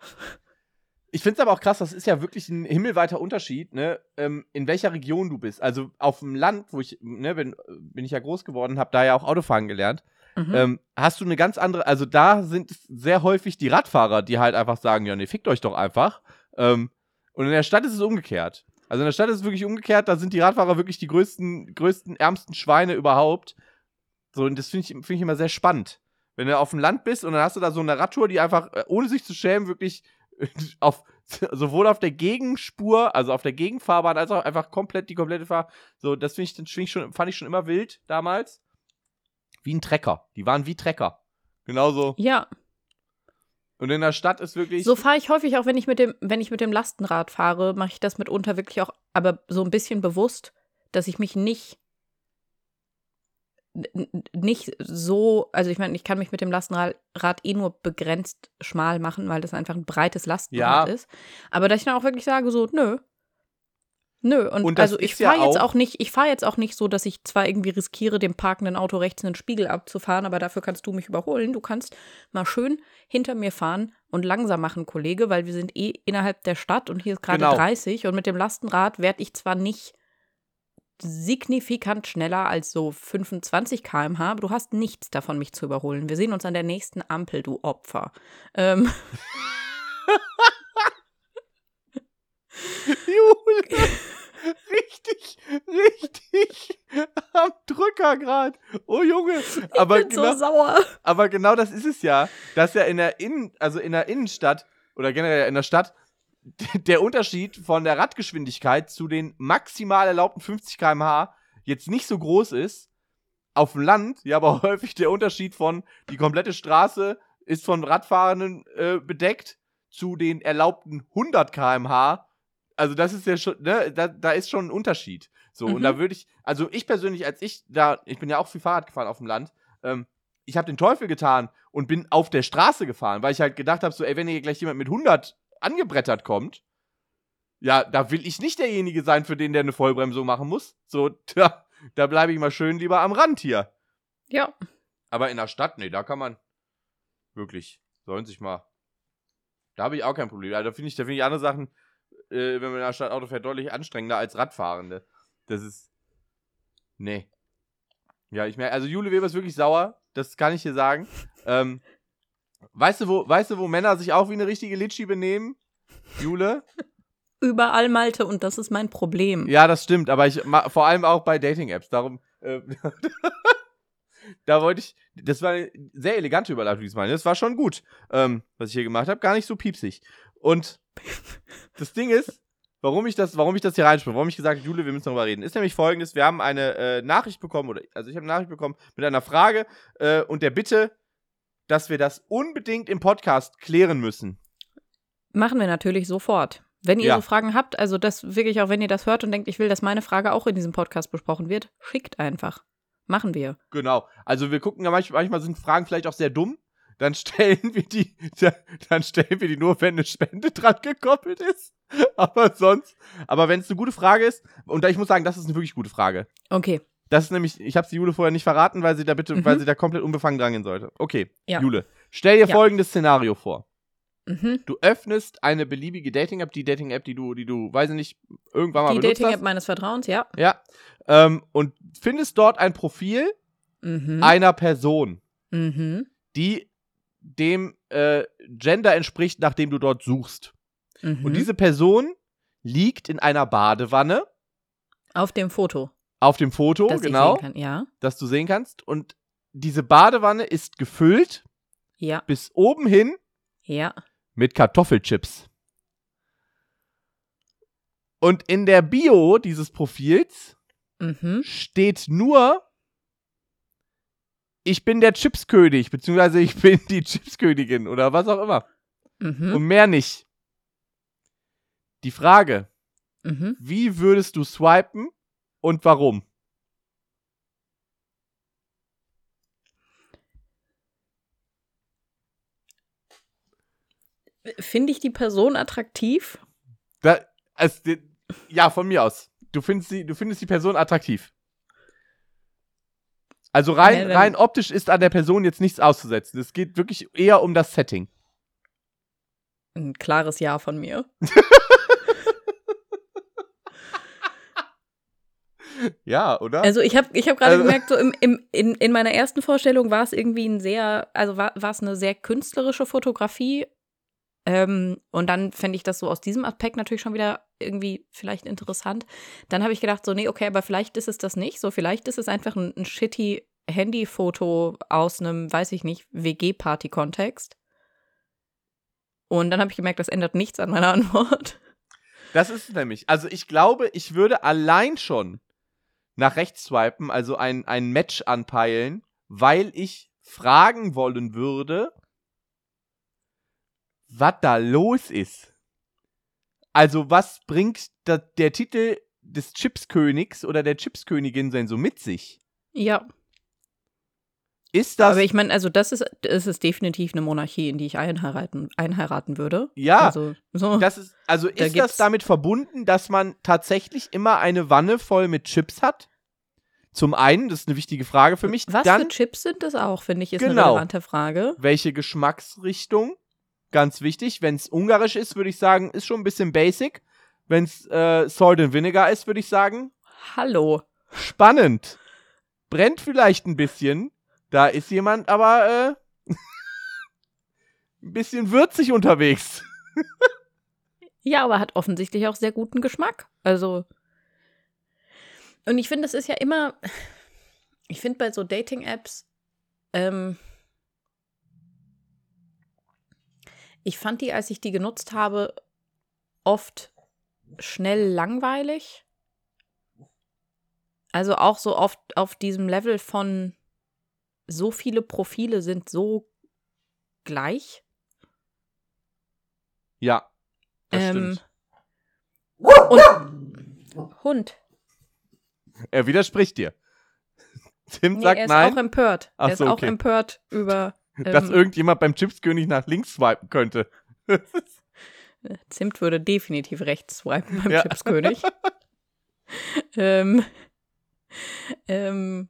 Ich finde es aber auch krass, das ist ja wirklich ein himmelweiter Unterschied, ne, ähm, in welcher Region du bist. Also auf dem Land, wo ich, ne, bin, bin ich ja groß geworden, habe da ja auch Autofahren gelernt. Mhm. Ähm, hast du eine ganz andere, also da sind sehr häufig die Radfahrer, die halt einfach sagen, ja, nee, fickt euch doch einfach. Ähm, und in der Stadt ist es umgekehrt. Also in der Stadt ist es wirklich umgekehrt, da sind die Radfahrer wirklich die größten, größten, ärmsten Schweine überhaupt. So, und das finde ich, find ich immer sehr spannend. Wenn du auf dem Land bist und dann hast du da so eine Radtour, die einfach, äh, ohne sich zu schämen, wirklich <laughs> auf, sowohl auf der Gegenspur, also auf der Gegenfahrbahn, als auch einfach komplett die komplette Fahr. So, das finde ich, find ich schon, fand ich schon immer wild damals. Wie ein Trecker. Die waren wie Trecker. Genauso. Ja. Und in der Stadt ist wirklich. So fahre ich häufig auch, wenn ich mit dem, wenn ich mit dem Lastenrad fahre, mache ich das mitunter wirklich auch, aber so ein bisschen bewusst, dass ich mich nicht nicht so, also ich meine, ich kann mich mit dem Lastenrad eh nur begrenzt schmal machen, weil das einfach ein breites Lastenrad ja. ist. Aber dass ich dann auch wirklich sage, so, nö. Nö, und, und also ich fahre ja jetzt auch nicht, ich fahre jetzt auch nicht so, dass ich zwar irgendwie riskiere, dem parkenden Auto rechts einen Spiegel abzufahren, aber dafür kannst du mich überholen. Du kannst mal schön hinter mir fahren und langsam machen, Kollege, weil wir sind eh innerhalb der Stadt und hier ist gerade genau. 30 und mit dem Lastenrad werde ich zwar nicht signifikant schneller als so 25 km/h, aber du hast nichts davon, mich zu überholen. Wir sehen uns an der nächsten Ampel, du Opfer. Ähm. <laughs> Jule, <laughs> richtig, richtig am Drücker gerade. Oh Junge, aber ich bin genau, so sauer. Aber genau das ist es ja, dass ja in der Innen, also in der Innenstadt oder generell in der Stadt <laughs> der Unterschied von der Radgeschwindigkeit zu den maximal erlaubten 50 km/h jetzt nicht so groß ist. Auf dem Land, ja, aber <laughs> häufig der Unterschied von die komplette Straße ist von Radfahrenden äh, bedeckt zu den erlaubten 100 km/h. Also das ist ja schon, ne, da, da ist schon ein Unterschied. So, mhm. und da würde ich, also ich persönlich, als ich da, ich bin ja auch viel Fahrrad gefahren auf dem Land, ähm, ich habe den Teufel getan und bin auf der Straße gefahren, weil ich halt gedacht habe, so, ey, wenn hier gleich jemand mit 100 angebrettert kommt, ja, da will ich nicht derjenige sein, für den der eine Vollbremsung machen muss. So, <laughs> da, da bleibe ich mal schön lieber am Rand hier. Ja. Aber in der Stadt, nee, da kann man wirklich, sollen sich mal. Da habe ich auch kein Problem. Also, da finde ich, da finde ich andere Sachen, äh, wenn man in der Stadt Auto fährt, deutlich anstrengender als Radfahrende. Das ist. Nee. Ja, ich merke, also Jule Weber ist wirklich sauer, das kann ich hier sagen. Ähm, Weißt du, wo, weißt du, wo Männer sich auch wie eine richtige Litschi benehmen? Jule? Überall, Malte, und das ist mein Problem. Ja, das stimmt, aber ich vor allem auch bei Dating-Apps. Darum. Äh, <laughs> da wollte ich. Das war eine sehr elegante Überleitung diesmal. Das war schon gut, ähm, was ich hier gemacht habe. Gar nicht so piepsig. Und das Ding ist, warum ich das, warum ich das hier reinspiele, warum ich gesagt habe, Jule, wir müssen darüber reden, ist nämlich folgendes: Wir haben eine äh, Nachricht bekommen, oder also ich habe eine Nachricht bekommen mit einer Frage äh, und der Bitte, dass wir das unbedingt im Podcast klären müssen. Machen wir natürlich sofort. Wenn ihr ja. so Fragen habt, also das wirklich auch, wenn ihr das hört und denkt, ich will, dass meine Frage auch in diesem Podcast besprochen wird, schickt einfach. Machen wir. Genau. Also wir gucken ja manchmal, manchmal sind Fragen vielleicht auch sehr dumm. Dann stellen wir die, dann stellen wir die nur, wenn eine Spende dran gekoppelt ist. Aber sonst, aber wenn es eine gute Frage ist, und ich muss sagen, das ist eine wirklich gute Frage. Okay. Das ist nämlich, ich habe sie Jule vorher nicht verraten, weil sie da bitte, mhm. weil sie da komplett unbefangen drangehen sollte. Okay, ja. Jule, stell dir ja. folgendes Szenario vor. Mhm. Du öffnest eine beliebige Dating-App, die Dating-App, die du, die du, weiß ich nicht, irgendwann mal die benutzt Die Dating-App meines Vertrauens, ja. Ja. Ähm, und findest dort ein Profil mhm. einer Person, mhm. die dem äh, Gender entspricht, nach dem du dort suchst. Und mhm. diese Person liegt in einer Badewanne. Auf dem Foto. Auf dem Foto, dass genau. Kann, ja. Dass du sehen kannst. Und diese Badewanne ist gefüllt. Ja. Bis oben hin. Ja. Mit Kartoffelchips. Und in der Bio dieses Profils mhm. steht nur, ich bin der Chipskönig, beziehungsweise ich bin die Chipskönigin oder was auch immer. Mhm. Und mehr nicht. Die Frage, mhm. wie würdest du swipen, und warum? Finde ich die Person attraktiv? Da, also, Ja, von mir aus. Du findest die, du findest die Person attraktiv. Also rein, Ja, rein optisch ist an der Person jetzt nichts auszusetzen. Es geht wirklich eher um das Setting. Ein klares Ja von mir. <laughs> Ja, oder? Also ich habe ich hab gerade Also- gemerkt, so im, im, in, in meiner ersten Vorstellung war es irgendwie ein sehr, also war es eine sehr künstlerische Fotografie. Ähm, und dann fände ich das so aus diesem Aspekt natürlich schon wieder irgendwie vielleicht interessant. Dann habe ich gedacht, so, nee, okay, aber vielleicht ist es das nicht. So, vielleicht ist es einfach ein, ein shitty Handyfoto aus einem, weiß ich nicht, WG-Party-Kontext. Und dann habe ich gemerkt, das ändert nichts an meiner <laughs> Antwort. Das ist es nämlich. Also ich glaube, ich würde allein schon nach rechts swipen, also ein, ein Match anpeilen, weil ich fragen wollen würde, was da los ist. Also was bringt da, der Titel des Chipskönigs oder der Chipskönigin denn so mit sich? Ja, Ist das aber ich meine, also das ist, das ist definitiv eine Monarchie, in die ich einheiraten, einheiraten würde. ja, Also, so. das ist also Da ist das damit verbunden, dass man tatsächlich immer eine Wanne voll mit Chips hat? Zum einen, das ist eine wichtige Frage für mich. Was Dann für Chips sind das auch, finde ich, ist eine Genau. relevante Frage. welche Geschmacksrichtung? Ganz wichtig. Wenn es ungarisch ist, würde ich sagen, ist schon ein bisschen basic. Wenn es äh, Salt and Vinegar ist, würde ich sagen, Hallo. spannend. Brennt vielleicht ein bisschen. Da ist jemand aber äh, <laughs> ein bisschen würzig unterwegs. Ja, aber hat offensichtlich auch sehr guten Geschmack. Also. Und ich finde, es ist ja immer. Ich finde bei so Dating-Apps, ähm, ich fand die, als ich die genutzt habe, oft schnell langweilig. Also auch so oft auf diesem Level von so viele Profile sind so gleich. Ja, das Ähm, stimmt. Und Hund. Er widerspricht dir. <laughs> Tim Nee, sagt er ist nein, auch empört. Ach er ist so, auch okay. empört über dass ähm, irgendjemand beim Chipskönig nach links swipen könnte. <laughs> Zimt würde definitiv rechts swipen beim Ja. Chipskönig. <laughs> ähm, ähm,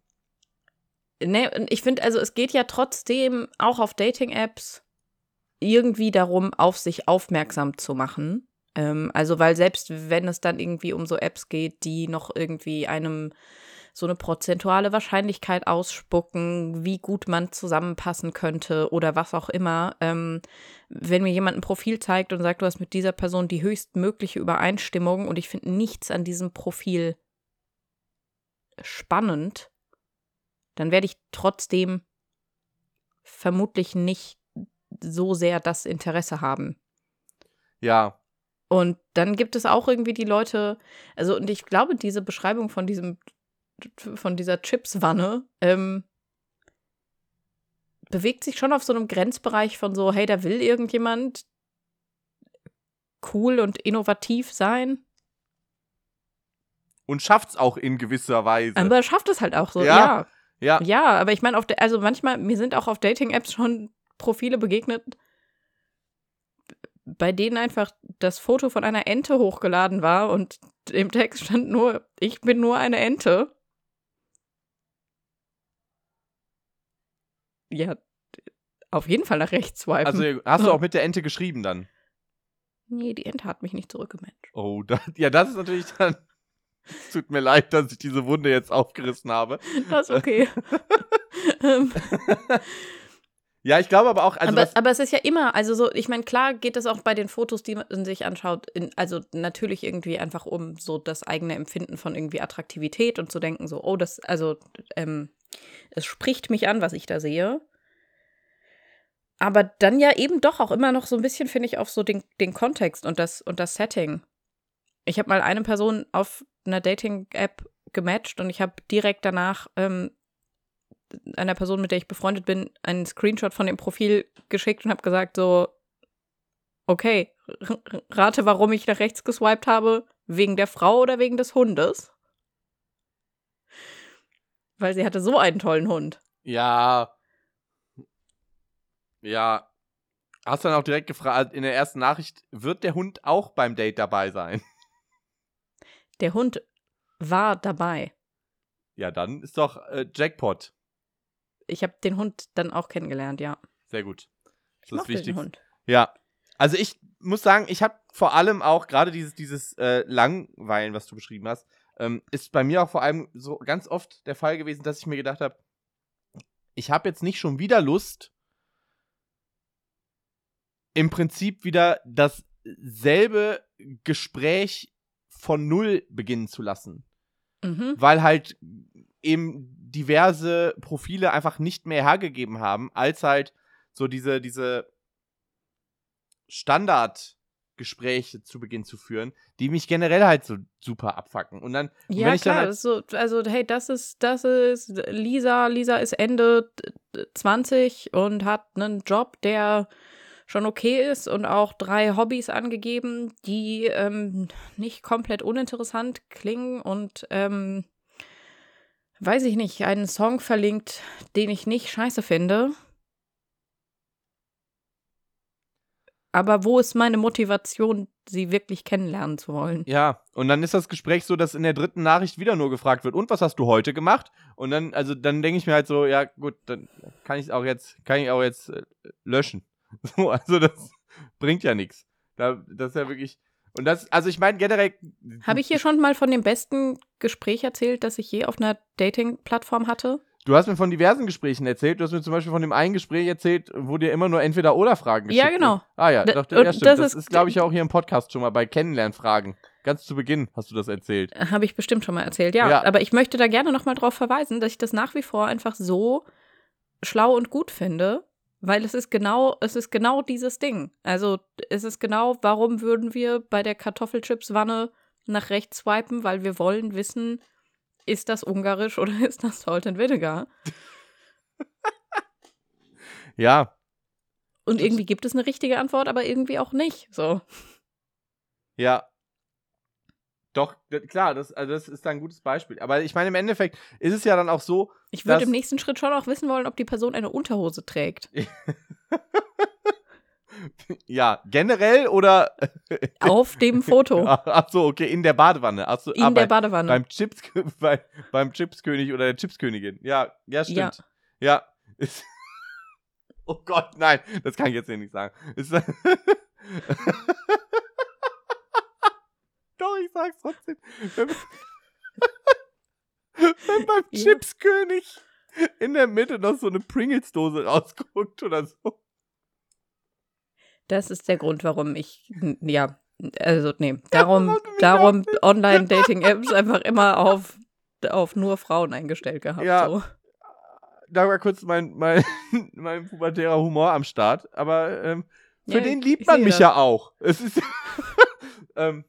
ne, und ich finde, also es geht ja trotzdem auch auf Dating-Apps irgendwie darum, auf sich aufmerksam zu machen. Ähm, also, weil selbst wenn es dann irgendwie um so Apps geht, die noch irgendwie einem so eine prozentuale Wahrscheinlichkeit ausspucken, wie gut man zusammenpassen könnte oder was auch immer. Ähm, wenn mir jemand ein Profil zeigt und sagt, du hast mit dieser Person die höchstmögliche Übereinstimmung und ich finde nichts an diesem Profil spannend, dann werde ich trotzdem vermutlich nicht so sehr das Interesse haben. Ja, Und dann gibt es auch irgendwie die Leute, also und ich glaube, diese Beschreibung von diesem, von dieser Chipswanne, ähm, bewegt sich schon auf so einem Grenzbereich von so, hey, da will irgendjemand cool und innovativ sein, und schafft's auch in gewisser Weise. aber er schafft es halt auch so, Ja. ja. ja, Ja, aber ich meine, also manchmal, mir sind auch auf Dating-Apps schon Profile begegnet, bei denen einfach das Foto von einer Ente hochgeladen war und im Text stand nur, ich bin nur eine Ente. Ja, auf jeden Fall nach rechts swipen. also hast du <laughs> auch mit der Ente geschrieben dann? nee, die Ente hat mich nicht zurückgematcht. Oh, da, ja, das ist natürlich dann. Es tut mir leid, dass ich diese Wunde jetzt aufgerissen habe. Das ist okay. <laughs> Ähm, Ja, ich glaube aber auch, also aber, aber es ist ja immer, also so, ich meine, klar geht es auch bei den Fotos, die man sich anschaut, in, also natürlich irgendwie einfach um so das eigene Empfinden von irgendwie Attraktivität und zu denken, so, oh, das, also, ähm, es spricht mich an, was ich da sehe. Aber dann ja eben doch auch immer noch so ein bisschen, finde ich, auf so den, den Kontext und das, und das Setting. Ich habe mal eine Person auf einer Dating-App gematcht und ich habe direkt danach ähm, einer Person, mit der ich befreundet bin, einen Screenshot von dem Profil geschickt und habe gesagt so, okay, rate, warum ich nach rechts geswiped habe, wegen der Frau oder wegen des Hundes? Weil sie hatte so einen tollen Hund. ja. Ja. Hast du dann auch direkt gefragt, in der ersten Nachricht, wird der Hund auch beim Date dabei sein? <laughs> Der Hund war dabei. Ja, dann ist doch äh, Jackpot. Ich habe den Hund dann auch kennengelernt, ja. Sehr gut. Ich Das ist mochte wichtig. den Hund. Ja. Also ich muss sagen, ich habe vor allem auch gerade dieses, dieses äh, Langweilen, was du beschrieben hast, ähm, ist bei mir auch vor allem so ganz oft der Fall gewesen, dass ich mir gedacht habe, ich habe jetzt nicht schon wieder Lust, im Prinzip wieder dasselbe Gespräch von null beginnen zu lassen. Mhm. Weil halt eben diverse Profile einfach nicht mehr hergegeben haben, als halt so diese, diese Standardgespräche zu Beginn zu führen, die mich generell halt so super abfacken. Und dann, Ja, wenn ich dann klar. halt, das ist so, also, hey, das ist, das ist Lisa. Lisa ist Ende d- 20 und hat einen Job, der schon okay ist und auch drei Hobbys angegeben, die ähm, nicht komplett uninteressant klingen und ähm, weiß ich nicht, einen Song verlinkt, den ich nicht scheiße finde. Aber wo ist meine Motivation, sie wirklich kennenlernen zu wollen? ja, und dann ist das Gespräch so, dass in der dritten Nachricht wieder nur gefragt wird, und was hast du heute gemacht? Und dann, also dann denke ich mir halt so, ja gut, dann kann ich es auch jetzt, kann ich auch jetzt äh, löschen. <laughs> So, also das <laughs> bringt ja nichts. Da, das ist ja wirklich. Und das, also ich meine generell. Habe ich hier schon mal von dem besten Gespräch erzählt, das ich je auf einer Dating-Plattform hatte? Du hast mir von diversen Gesprächen erzählt. Du hast mir zum Beispiel von dem einen Gespräch erzählt, wo dir immer nur entweder oder Fragen Ja, geschickt genau. wurden. Ah ja, doch, ja, stimmt. das Das, ist- ist, glaube ich, auch hier im Podcast schon mal bei Kennenlernfragen. Ganz zu Beginn hast du das erzählt. Habe ich bestimmt schon mal erzählt, ja. Ja. Aber ich möchte da gerne noch mal drauf verweisen, dass ich das nach wie vor einfach so schlau und gut finde, weil es ist genau, es ist genau dieses Ding. Also es ist genau, warum würden wir bei der Kartoffelchipswanne nach rechts swipen, weil wir wollen wissen, ist das ungarisch oder <laughs> ist das Salt and Vinegar? <laughs> Ja, Und irgendwie gibt es eine richtige Antwort, aber irgendwie auch nicht. So. ja. Doch, klar, das, also das ist da ein gutes Beispiel. Aber ich meine, im Endeffekt ist es ja dann auch so, Ich würde im nächsten Schritt schon auch wissen wollen, ob die Person eine Unterhose trägt. <laughs> ja, generell oder. <laughs> Auf dem Foto. Ach, so, okay, in der Badewanne. Ach so, In ah, der bei, Badewanne. beim, Chips, <laughs> bei, beim Chipskönig oder der Chipskönigin. Ja, ja, stimmt. Ja. Ist- <laughs> oh Gott, nein, das kann ich jetzt hier nicht sagen. Doch, ich sag's trotzdem. Wenn, beim Ja. Chipskönig in der Mitte noch so eine Pringles-Dose rausguckt oder so. Das ist der Grund, warum ich, ja, also nee, darum, darum Online-Dating-Apps <laughs> einfach immer auf, auf nur Frauen eingestellt gehabt. Ja. So. Da war kurz mein, mein, <laughs> mein pubertärer Humor am Start. Aber ähm, für Ja, den liebt man mich das. ja auch. Es ist. <laughs> ähm,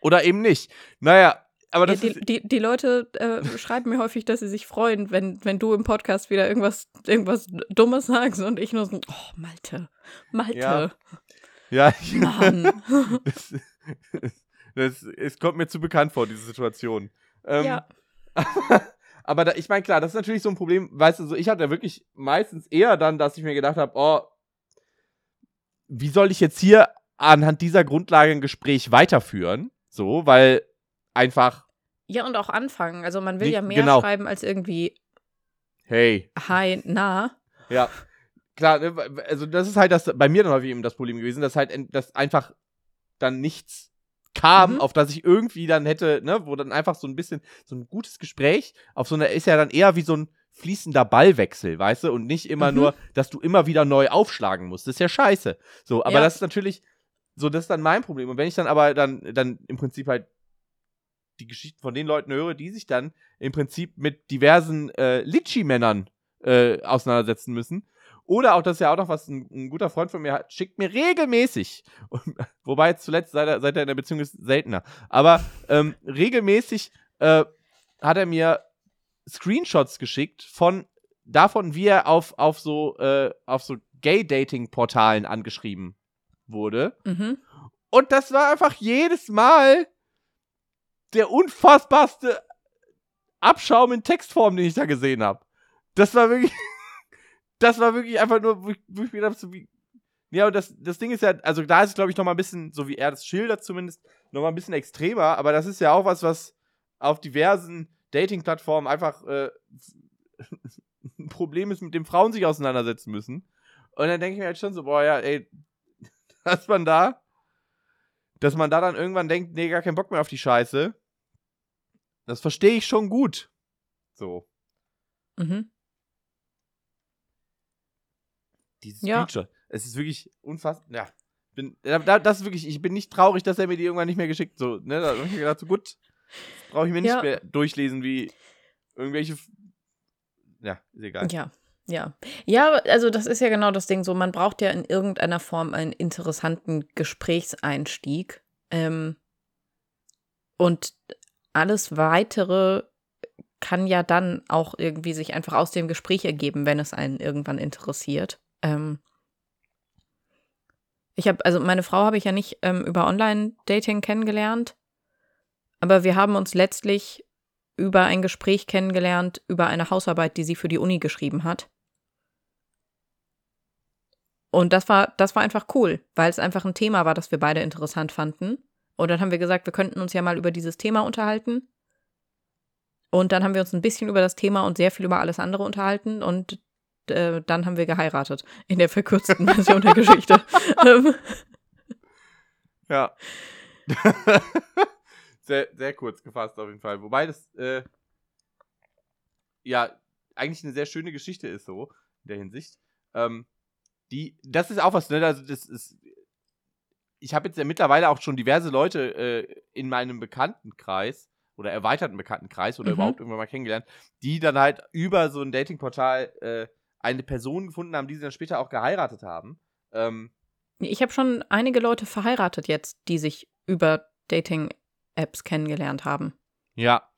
oder eben nicht. Naja, aber Ja, die, die, die Leute äh, schreiben mir häufig, dass sie sich freuen, wenn, wenn du im Podcast wieder irgendwas, irgendwas Dummes sagst und ich nur so, oh, Malte, Malte, Ja. Ja, <laughs> Mann. das, das, es kommt mir zu bekannt vor, diese Situation. Ähm, ja, <laughs> aber da, ich meine, klar, das ist natürlich so ein Problem, weißt du, so, ich hatte wirklich meistens eher dann, dass ich mir gedacht habe, oh, wie soll ich jetzt hier anhand dieser Grundlage ein Gespräch weiterführen? So, weil einfach, ja, und auch anfangen. Also man will Nicht- ja mehr genau. schreiben als irgendwie hey, Hi, na. ja, klar, ne, also das ist halt das, bei mir dann häufig eben das Problem gewesen, dass halt, dass einfach dann nichts kam, Mhm. auf das ich irgendwie dann hätte, ne, wo dann einfach so ein bisschen, so ein gutes Gespräch auf so einer, ist ja dann eher wie so ein fließender Ballwechsel, weißt du, und nicht immer Mhm. nur, dass du immer wieder neu aufschlagen musst. Das ist ja scheiße. So, aber Ja. das ist natürlich, so, das ist dann mein Problem. Und wenn ich dann aber dann, dann im Prinzip halt die Geschichten von den Leuten höre, die sich dann im Prinzip mit diversen äh, Litschi-Männern äh, auseinandersetzen müssen. Oder auch, das ist ja auch noch was, ein, ein guter Freund von mir hat, schickt mir regelmäßig, und, <laughs> wobei jetzt zuletzt seit er, seit er in der Beziehung ist, seltener, aber ähm, regelmäßig äh, hat er mir Screenshots geschickt von davon, wie er auf, auf so, äh, auf so Gay-Dating-Portalen angeschrieben wurde. Mhm. Und das war einfach jedes Mal der unfassbarste Abschaum in Textform, den ich da gesehen habe. Das war wirklich, <laughs> das war wirklich einfach nur, wo ich, mir dachte, wie, ja, und das, das Ding ist ja, also da ist es, glaube ich, noch mal ein bisschen, so wie er das schildert zumindest, nochmal ein bisschen extremer, aber das ist ja auch was, was auf diversen Dating-Plattformen einfach äh, <laughs> ein Problem ist, mit dem Frauen sich auseinandersetzen müssen. Und dann denke ich mir halt schon so, boah, ja, ey, <laughs> dass man da, dass man da dann irgendwann denkt, nee, gar keinen Bock mehr auf die Scheiße. Das verstehe ich schon gut. So. Mhm. Dieses Ja. Feature. Es ist wirklich unfassbar. Ja. Bin, da- da- das ist wirklich, ich bin nicht traurig, dass er mir die irgendwann nicht mehr geschickt. So, ne? Da hab ich mir gedacht, so gut, brauche ich mir nicht Ja. mehr durchlesen, wie irgendwelche. Ja, ist egal. Ja, ja. Ja, also das ist ja genau das Ding so, man braucht ja in irgendeiner Form einen interessanten Gesprächseinstieg. Ähm, und alles weitere kann ja dann auch irgendwie sich einfach aus dem Gespräch ergeben, wenn es einen irgendwann interessiert. Ähm, ich habe, also meine Frau habe ich ja nicht ähm, über Online-Dating kennengelernt, aber wir haben uns letztlich über ein Gespräch kennengelernt, über eine Hausarbeit, die sie für die Uni geschrieben hat. Und das war, das war einfach cool, weil es einfach ein Thema war, das wir beide interessant fanden. Und dann haben wir gesagt, wir könnten uns ja mal über dieses Thema unterhalten. Und dann haben wir uns ein bisschen über das Thema und sehr viel über alles andere unterhalten. Und äh, dann haben wir geheiratet. In der verkürzten <laughs> Version der Geschichte. Ähm, <laughs> Ja. <laughs> sehr, sehr kurz gefasst auf jeden Fall. Wobei das, äh, ja, eigentlich eine sehr schöne Geschichte ist so, in der Hinsicht. Ähm, die, das ist auch was, ne? Also das ist. Ich habe jetzt ja mittlerweile auch schon diverse Leute äh, in meinem Bekanntenkreis oder erweiterten Bekanntenkreis oder Mhm. überhaupt irgendwann mal kennengelernt, die dann halt über so ein Datingportal äh, eine Person gefunden haben, die sie dann später auch geheiratet haben. Ähm, ich habe schon einige Leute verheiratet jetzt, die sich über Dating-Apps kennengelernt haben. Ja,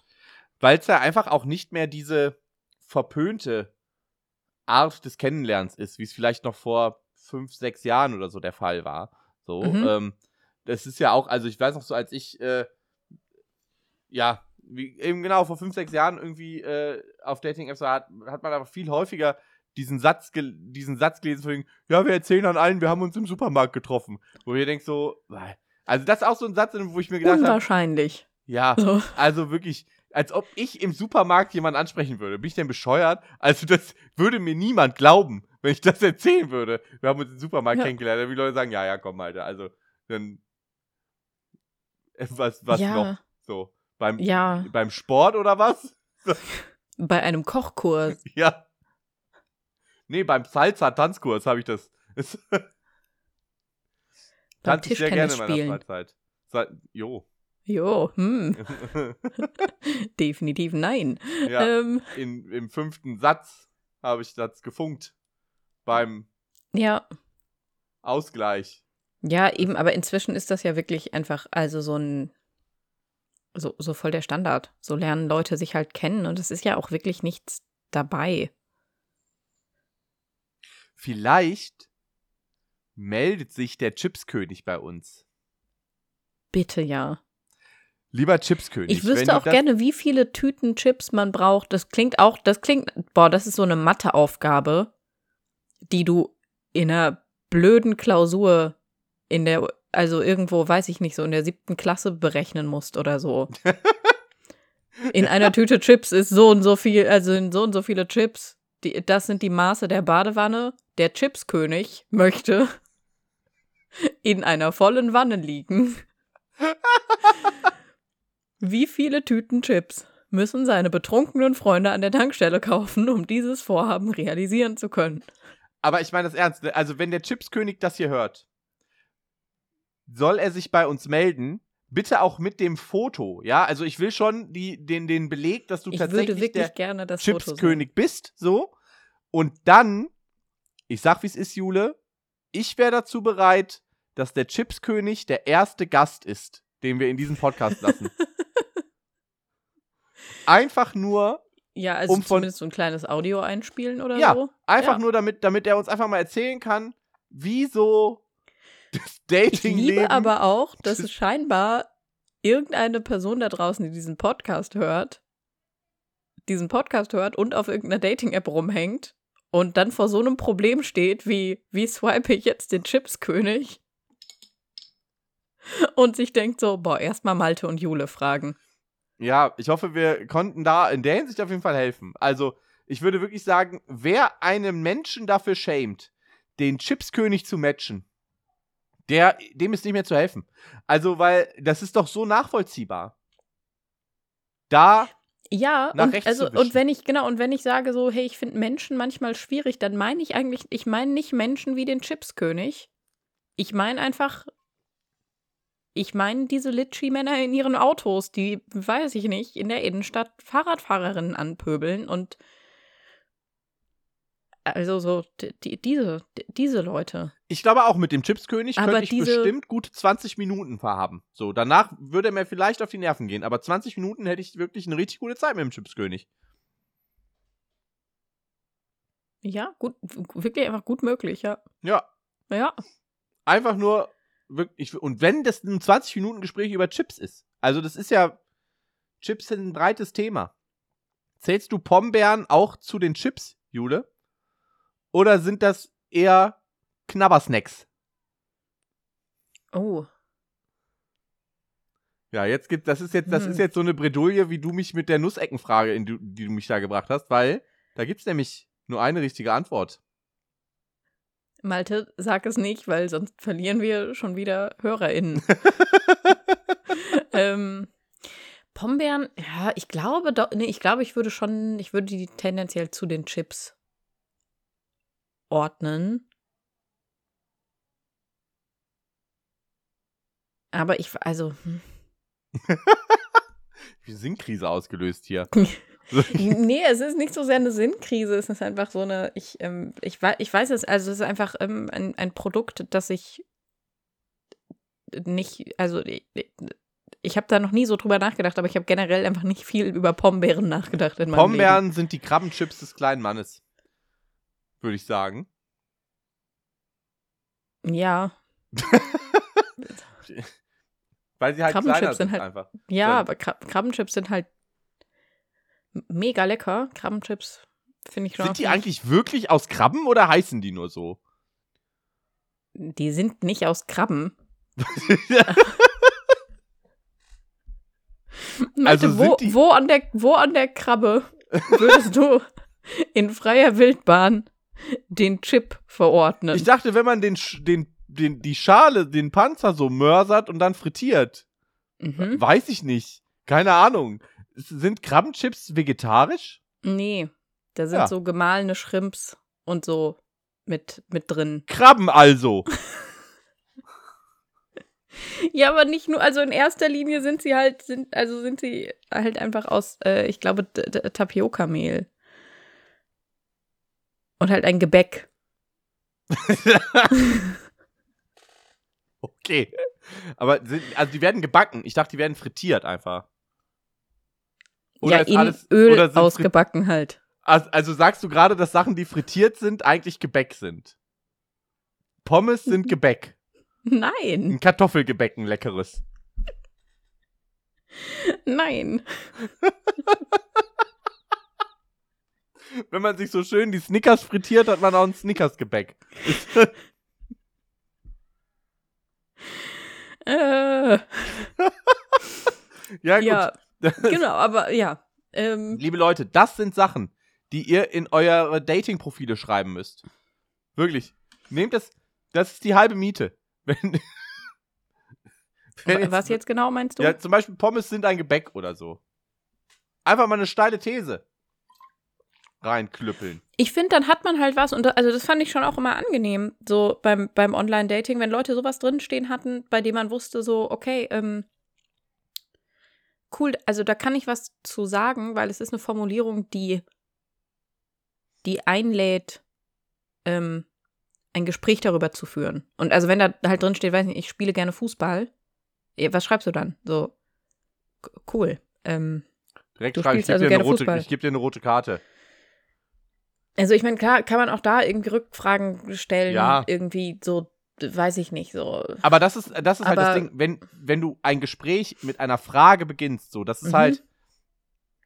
weil es ja einfach auch nicht mehr diese verpönte Art des Kennenlernens ist, wie es vielleicht noch vor fünf, sechs Jahren oder so der Fall war. So, Mhm. ähm, das ist ja auch, also ich weiß noch so, als ich, äh, ja, wie, eben genau, vor fünf, sechs Jahren irgendwie äh, auf Dating-Apps war, hat, hat man aber viel häufiger diesen Satz, diesen Satz gelesen von wegen, ja, wir erzählen an allen, wir haben uns im Supermarkt getroffen. Wo ihr denkt so, also das ist auch so ein Satz, wo ich mir gedacht habe, Unwahrscheinlich. ja, <laughs> So. also wirklich, als ob ich im Supermarkt jemanden ansprechen würde. Bin ich denn bescheuert? Also das würde mir niemand glauben, wenn ich das erzählen würde. Wir haben uns im Supermarkt Ja. kennengelernt. Dann die Leute sagen, ja, ja, komm, Alter. Also, dann, äh, was, was Ja. noch? So, beim, Ja, beim Sport oder was? <laughs> bei einem Kochkurs. <laughs> Ja. Nee, beim Salsa-Tanzkurs habe ich das. <laughs> beim tanze ich sehr gerne in meiner spielen. Freizeit. Sa jo. Jo, hm, definitiv nein. ja. Ähm, in, im fünften Satz habe ich das gefunkt. Beim ja, Ausgleich. ja, eben, aber inzwischen ist das ja wirklich einfach, also so ein, so, so voll der Standard. So lernen Leute sich halt kennen und es ist ja auch wirklich nichts dabei. Vielleicht meldet sich der Chipskönig bei uns. Bitte ja. Lieber Chipskönig. Ich wüsste auch gerne, wie viele Tüten Chips man braucht. Das klingt auch, das klingt, boah, das ist so eine Matheaufgabe, die du in einer blöden Klausur in der, also irgendwo, weiß ich nicht, so in der siebten Klasse berechnen musst oder so. <laughs> In einer Tüte Chips ist so und so viel, also in so und so viele Chips. Die, das sind die Maße der Badewanne. Der Chipskönig möchte <laughs> in einer vollen Wanne liegen. <laughs> Wie viele Tüten Chips müssen seine betrunkenen Freunde an der Tankstelle kaufen, um dieses Vorhaben realisieren zu können? Aber ich meine das ernst. ne? Also, wenn der Chipskönig das hier hört, soll er sich bei uns melden. Bitte auch mit dem Foto, ja? Also, ich will schon die, den, den Beleg, dass du Ich tatsächlich der. Chipskönig bist, so. Und dann, ich sag, wie es ist, Jule, ich wäre dazu bereit, dass der Chipskönig der erste Gast ist, den wir in diesem Podcast lassen. <laughs> Einfach nur, Ja, also um von- zumindest so ein kleines Audio einspielen oder Ja, so. einfach Ja. nur, damit, damit er uns einfach mal erzählen kann, wieso <laughs> das Ich Datingleben. liebe aber auch, <laughs> dass es scheinbar irgendeine Person da draußen, die diesen Podcast hört, diesen Podcast hört und auf irgendeiner Dating-App rumhängt und dann vor so einem Problem steht, wie, wie swipe ich jetzt den Chipskönig? und sich denkt so, boah, erstmal Malte und Jule fragen. Ja, ich hoffe, wir konnten da in der Hinsicht auf jeden Fall helfen. Also, ich würde wirklich sagen, wer einen Menschen dafür schämt, den Chipskönig zu matchen, der, dem ist nicht mehr zu helfen. Also, weil das ist doch so nachvollziehbar. Da Ja, und, rechts also, und wenn ich, genau, und wenn ich sage so, hey, ich finde Menschen manchmal schwierig, dann meine ich eigentlich, ich meine nicht Menschen wie den Chipskönig. Ich meine einfach, ich meine diese Litschi-Männer in ihren Autos, die, weiß ich nicht, in der Innenstadt Fahrradfahrerinnen anpöbeln und also so, die, die, diese, die, diese Leute. Ich glaube auch mit dem Chipskönig Aber könnte ich diese- bestimmt gute 20 Minuten verhaben. So, danach würde er mir vielleicht auf die Nerven gehen, aber 20 Minuten hätte ich wirklich eine richtig gute Zeit mit dem Chipskönig. Ja, gut, wirklich einfach gut möglich, ja. Ja, Ja, einfach nur wirklich und wenn das ein 20 Minuten Gespräch über Chips ist. Also das ist ja Chips sind ein breites Thema. Zählst du Pombeeren auch zu den Chips, Jule? Oder sind das eher Knabbersnacks? oh. Ja, jetzt gibt das ist jetzt das Hm. ist jetzt so eine Bredouille, wie du mich mit der Nusseckenfrage, in die, die du mich da gebracht hast, weil da gibt's nämlich nur eine richtige Antwort. Malte, sag es nicht, weil sonst verlieren wir schon wieder HörerInnen. <laughs> ähm, Pombeeren, ja, ich glaube doch, nee, ich glaube, ich würde schon, ich würde die tendenziell zu den Chips ordnen. Aber ich, also, hm. <laughs> Wie Sinnkrise ausgelöst hier. <laughs> <laughs> nee, es ist nicht so sehr eine Sinnkrise, es ist einfach so eine, ich, ähm, ich, ich weiß es, also es ist einfach ähm, ein, ein Produkt, das ich nicht, also ich, ich habe da noch nie so drüber nachgedacht, aber ich habe generell einfach nicht viel über Pombeeren nachgedacht in meinem Pombeeren sind die Krabbenchips des kleinen Mannes. Würde ich sagen. Leben. Ja, <laughs> Weil sie halt Krabbenchips kleiner sind sind halt- einfach. ja, Dann- aber Krab Krabbenchips sind halt mega lecker. Krabbenchips finde ich schon. Sind die eigentlich wirklich aus Krabben oder heißen die nur so? Die sind nicht aus Krabben. <laughs> Also Malte, wo, wo, an der, wo an der Krabbe würdest du <laughs> in freier Wildbahn den Chip verordnen? ich dachte, wenn man den, den, den, die Schale, den Panzer so mörsert und dann frittiert. mhm. Weiß ich nicht. Keine Ahnung. Sind Krabbenchips vegetarisch? Nee, da sind Ja. so gemahlene Shrimps und so mit, mit drin. Krabben also. <laughs> Ja, aber nicht nur, also in erster Linie sind sie halt, sind, also sind sie halt einfach aus, äh, ich glaube, Tapioca-Mehl. Und halt ein Gebäck. <laughs> okay. Aber sind, also die werden gebacken. Ich dachte, die werden frittiert einfach. Ja, ist in alles- Öl oder ausgebacken halt. Also, also sagst du gerade, dass Sachen, die frittiert sind, eigentlich Gebäck sind? Pommes sind <laughs> Gebäck. Nein, Ein Kartoffelgebäck, ein leckeres. nein. <laughs> Wenn man sich so schön die Snickers frittiert, hat man auch ein Snickers-Gebäck. <laughs> Äh, Ja, gut. ja, <laughs> genau, aber ja. Ähm, Liebe Leute, das sind Sachen, die ihr in eure Dating-Profile schreiben müsst. Wirklich. Nehmt das, das ist die halbe Miete. <laughs> Wenn, wenn was jetzt genau meinst du? Ja, zum Beispiel Pommes sind ein Gebäck oder so. Einfach mal eine steile These reinklüppeln. Ich finde, dann hat man halt was und da, also das fand ich schon auch immer angenehm, so beim, beim Online-Dating, wenn Leute sowas drinstehen hatten, bei dem man wusste, so, okay, ähm, cool, also da kann ich was zu sagen, weil es ist eine Formulierung, die, die einlädt, ähm, ein Gespräch darüber zu führen. Und also wenn da halt drin steht, weiß nicht, ich spiele gerne Fußball, was schreibst du dann? So, cool. Ähm, Direkt Du schreiben, ich gebe also dir, rote- ich geb dir eine rote Karte. Also ich meine, klar, kann man auch da irgendwie Rückfragen stellen, Ja. irgendwie so, weiß ich nicht, so. Aber das ist, das ist halt das Ding, wenn, wenn du ein Gespräch mit einer Frage beginnst, so, das ist Mhm. halt,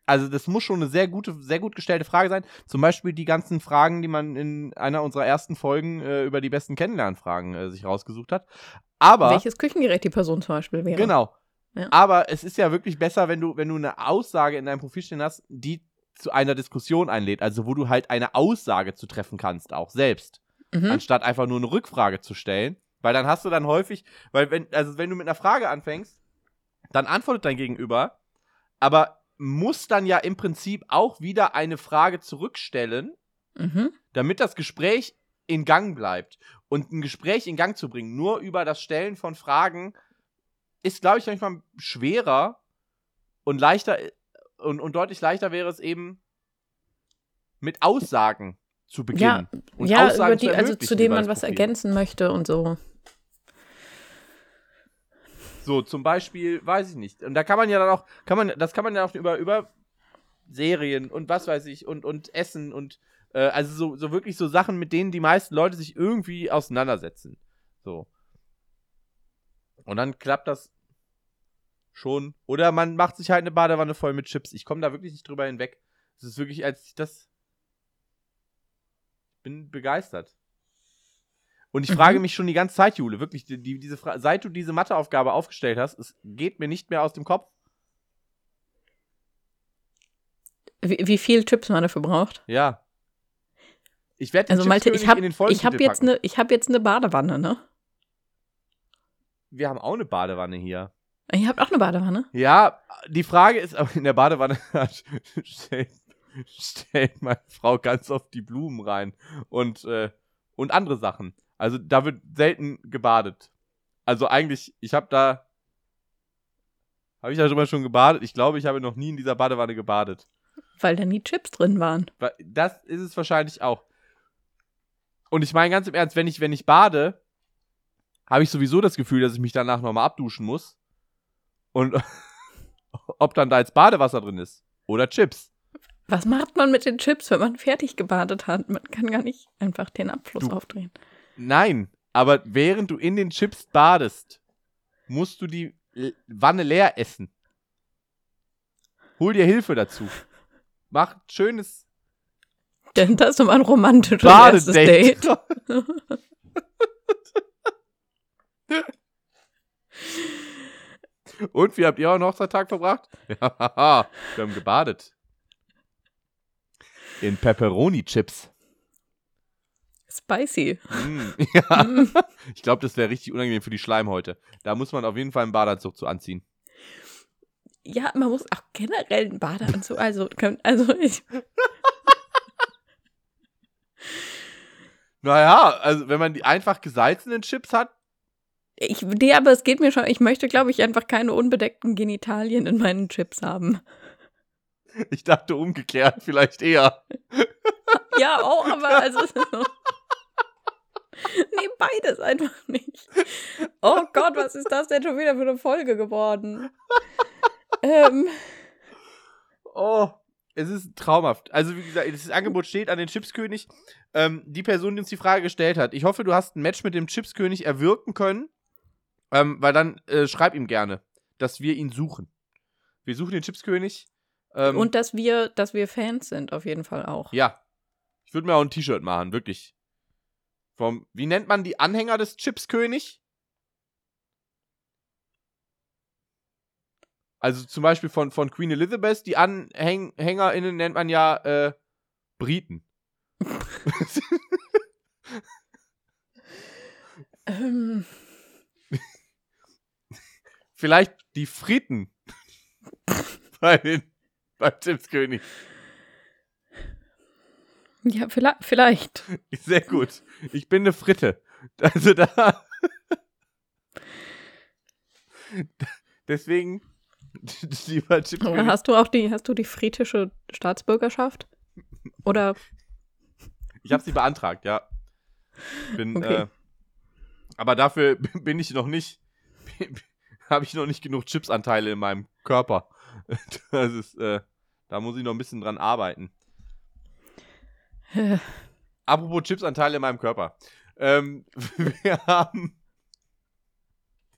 also das muss schon eine sehr gute, sehr gut gestellte Frage sein. Zum Beispiel die ganzen Fragen, die man in einer unserer ersten Folgen äh, über die besten Kennenlernfragen äh, sich rausgesucht hat. Aber. Welches Küchengerät die Person zum Beispiel wäre. Genau. Ja. Aber es ist ja wirklich besser, wenn du, wenn du eine Aussage in deinem Profil stehen hast, die zu einer Diskussion einlädt. Also wo du halt eine Aussage zu treffen kannst, auch selbst. Mhm. Anstatt einfach nur eine Rückfrage zu stellen. Weil dann hast du dann häufig, weil wenn, also wenn du mit einer Frage anfängst, dann antwortet dein Gegenüber, aber muss dann ja im Prinzip auch wieder eine Frage zurückstellen, Mhm. damit das Gespräch in Gang bleibt. Und ein Gespräch in Gang zu bringen, nur über das Stellen von Fragen, ist, glaube ich, manchmal schwerer und leichter und, und deutlich leichter wäre es eben, mit Aussagen zu beginnen. und ja, Aussagen über die, also ermöglichen zu über man was ergänzen möchte und so. So, zum Beispiel, weiß ich nicht. Und da kann man ja dann auch, kann man, das kann man ja auch über, über Serien und was weiß ich und, und Essen und äh, also so, so wirklich so Sachen, mit denen die meisten Leute sich irgendwie auseinandersetzen. So. Und dann klappt das schon. Oder man macht sich halt eine Badewanne voll mit Chips. Ich komme da wirklich nicht drüber hinweg. Es ist wirklich, als ich das. Ich bin begeistert. Und ich Mhm. frage mich schon die ganze Zeit, Jule, wirklich, die, die, diese Fra seit du diese Matheaufgabe aufgestellt hast, es geht mir nicht mehr aus dem Kopf. Wie, wie viel Chips man dafür braucht. Ja. Ich werde Also Malte, ich habe hab jetzt eine ich habe jetzt eine Badewanne, ne? Wir haben auch eine Badewanne hier. Ihr habt auch eine Badewanne? Ja, die Frage ist, aber in der Badewanne <laughs> stellt, <laughs> stellt meine Frau ganz oft die Blumen rein und, äh, und andere Sachen. Also da wird selten gebadet. Also eigentlich, ich habe da. Habe ich da drüber schon gebadet? Ich glaube, ich habe noch nie in dieser Badewanne gebadet. Weil da nie Chips drin waren. Das ist es wahrscheinlich auch. Und ich meine ganz im Ernst, wenn ich, wenn ich bade, habe ich sowieso das Gefühl, dass ich mich danach nochmal abduschen muss. Und <laughs> ob dann da jetzt Badewasser drin ist. Oder Chips. Was macht man mit den Chips, wenn man fertig gebadet hat? Man kann gar nicht einfach den Abfluss Du- aufdrehen. Nein, aber während du in den Chips badest, musst du die Wanne leer essen. Hol dir Hilfe dazu. Mach ein schönes Denn das ist immer ein romantisches erstes. Date. <laughs> Und wie habt ihr euren Hochzeittag verbracht? Ja, <laughs> wir haben gebadet. In Pepperoni-Chips. Spicy. Mm, <laughs> ja, Mm. ich glaube, das wäre richtig unangenehm für die Schleimhäute. Da muss man auf jeden Fall einen Badeanzug zu anziehen. Ja, man muss auch generell einen Badeanzug. Also, also ich, <laughs> Naja, also wenn man die einfach gesalzenen Chips hat, ich, nee, aber es geht mir schon. Ich möchte, glaube ich, einfach keine unbedeckten Genitalien in meinen Chips haben. <laughs> ich dachte umgekehrt, vielleicht eher. Ja, auch, aber also. <laughs> nee, beides einfach nicht. Oh Gott, was ist das denn schon wieder für eine Folge geworden? ähm, Oh, es ist traumhaft. Also, wie gesagt, das Angebot steht an den Chipskönig. Ähm, die Person, die uns die Frage gestellt hat. Ich hoffe, du hast ein Match mit dem Chipskönig erwirken können. Ähm, weil dann äh, schreib ihm gerne, dass wir ihn suchen. Wir suchen den Chipskönig. Ähm, und dass wir, dass wir Fans sind, auf jeden Fall auch. ja. Ich würde mir auch ein T-Shirt machen, wirklich. Vom, wie nennt man die Anhänger des Chipskönig? Also zum Beispiel von, von Queen Elizabeth, die AnhängerInnen nennt man ja äh, Briten. <laughs> Ähm, Vielleicht die Fritten. <laughs> bei den, beim Chipskönig. ja, vielleicht. <laughs> Sehr gut. Ich bin eine Fritte. Also da. <laughs> Deswegen, <laughs> lieber Aber Chipskönig. hast du auch die, hast du die fritische Staatsbürgerschaft? Oder Ich habe sie beantragt, ja. Bin, Okay. äh, aber dafür bin ich noch nicht, habe ich noch nicht genug Chipsanteile in meinem Körper. Das ist, äh, da muss ich noch ein bisschen dran arbeiten. äh, Apropos Chipsanteile in meinem Körper. Ähm, <laughs> wir haben.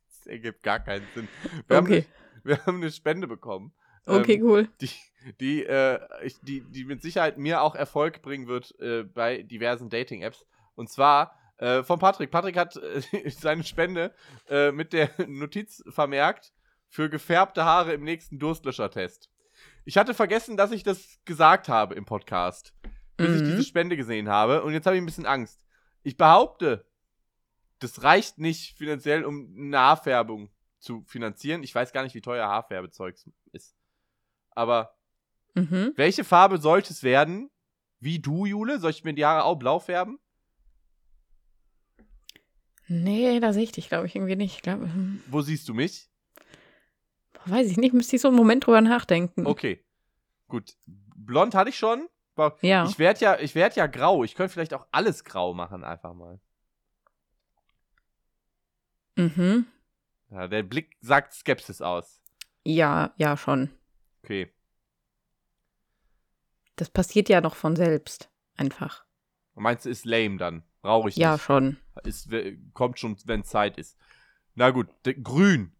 Das ergibt gar keinen Sinn. Wir, haben, okay. eine, wir haben eine Spende bekommen. Okay, Ähm, cool. die, die, äh, ich, die, die mit Sicherheit mir auch Erfolg bringen wird äh, bei diversen Dating-Apps. Und zwar Äh, von Patrick. Patrick hat äh, <laughs> seine Spende äh, mit der Notiz vermerkt für gefärbte Haare im nächsten Durstlöscher-Test. Ich hatte vergessen, dass ich das gesagt habe im Podcast, bis ich Mhm. diese Spende gesehen habe. Und jetzt habe ich ein bisschen Angst. Ich behaupte, das reicht nicht finanziell, um eine Haarfärbung zu finanzieren. Ich weiß gar nicht, wie teuer Haarfärbezeug ist. Aber Mhm. welche Farbe sollte es werden? Wie du, Jule? Soll ich mir die Haare auch blau färben? Nee, da sehe ich dich, glaube ich, irgendwie nicht. Ich glaube, hm, Wo siehst du mich? Weiß ich nicht, müsste ich so einen Moment drüber nachdenken. Okay. Gut. Blond hatte ich schon. Ja. Ich werde ja, ich werd ja grau. Ich könnte vielleicht auch alles grau machen, einfach mal. Mhm. Ja, der Blick sagt Skepsis aus. Ja, ja, schon. Okay. Das passiert ja noch von selbst. Einfach. Meinst du, ist lame dann? Brauche ich Ja, nicht. schon. Ist, kommt schon, wenn Zeit ist. Na gut, grün.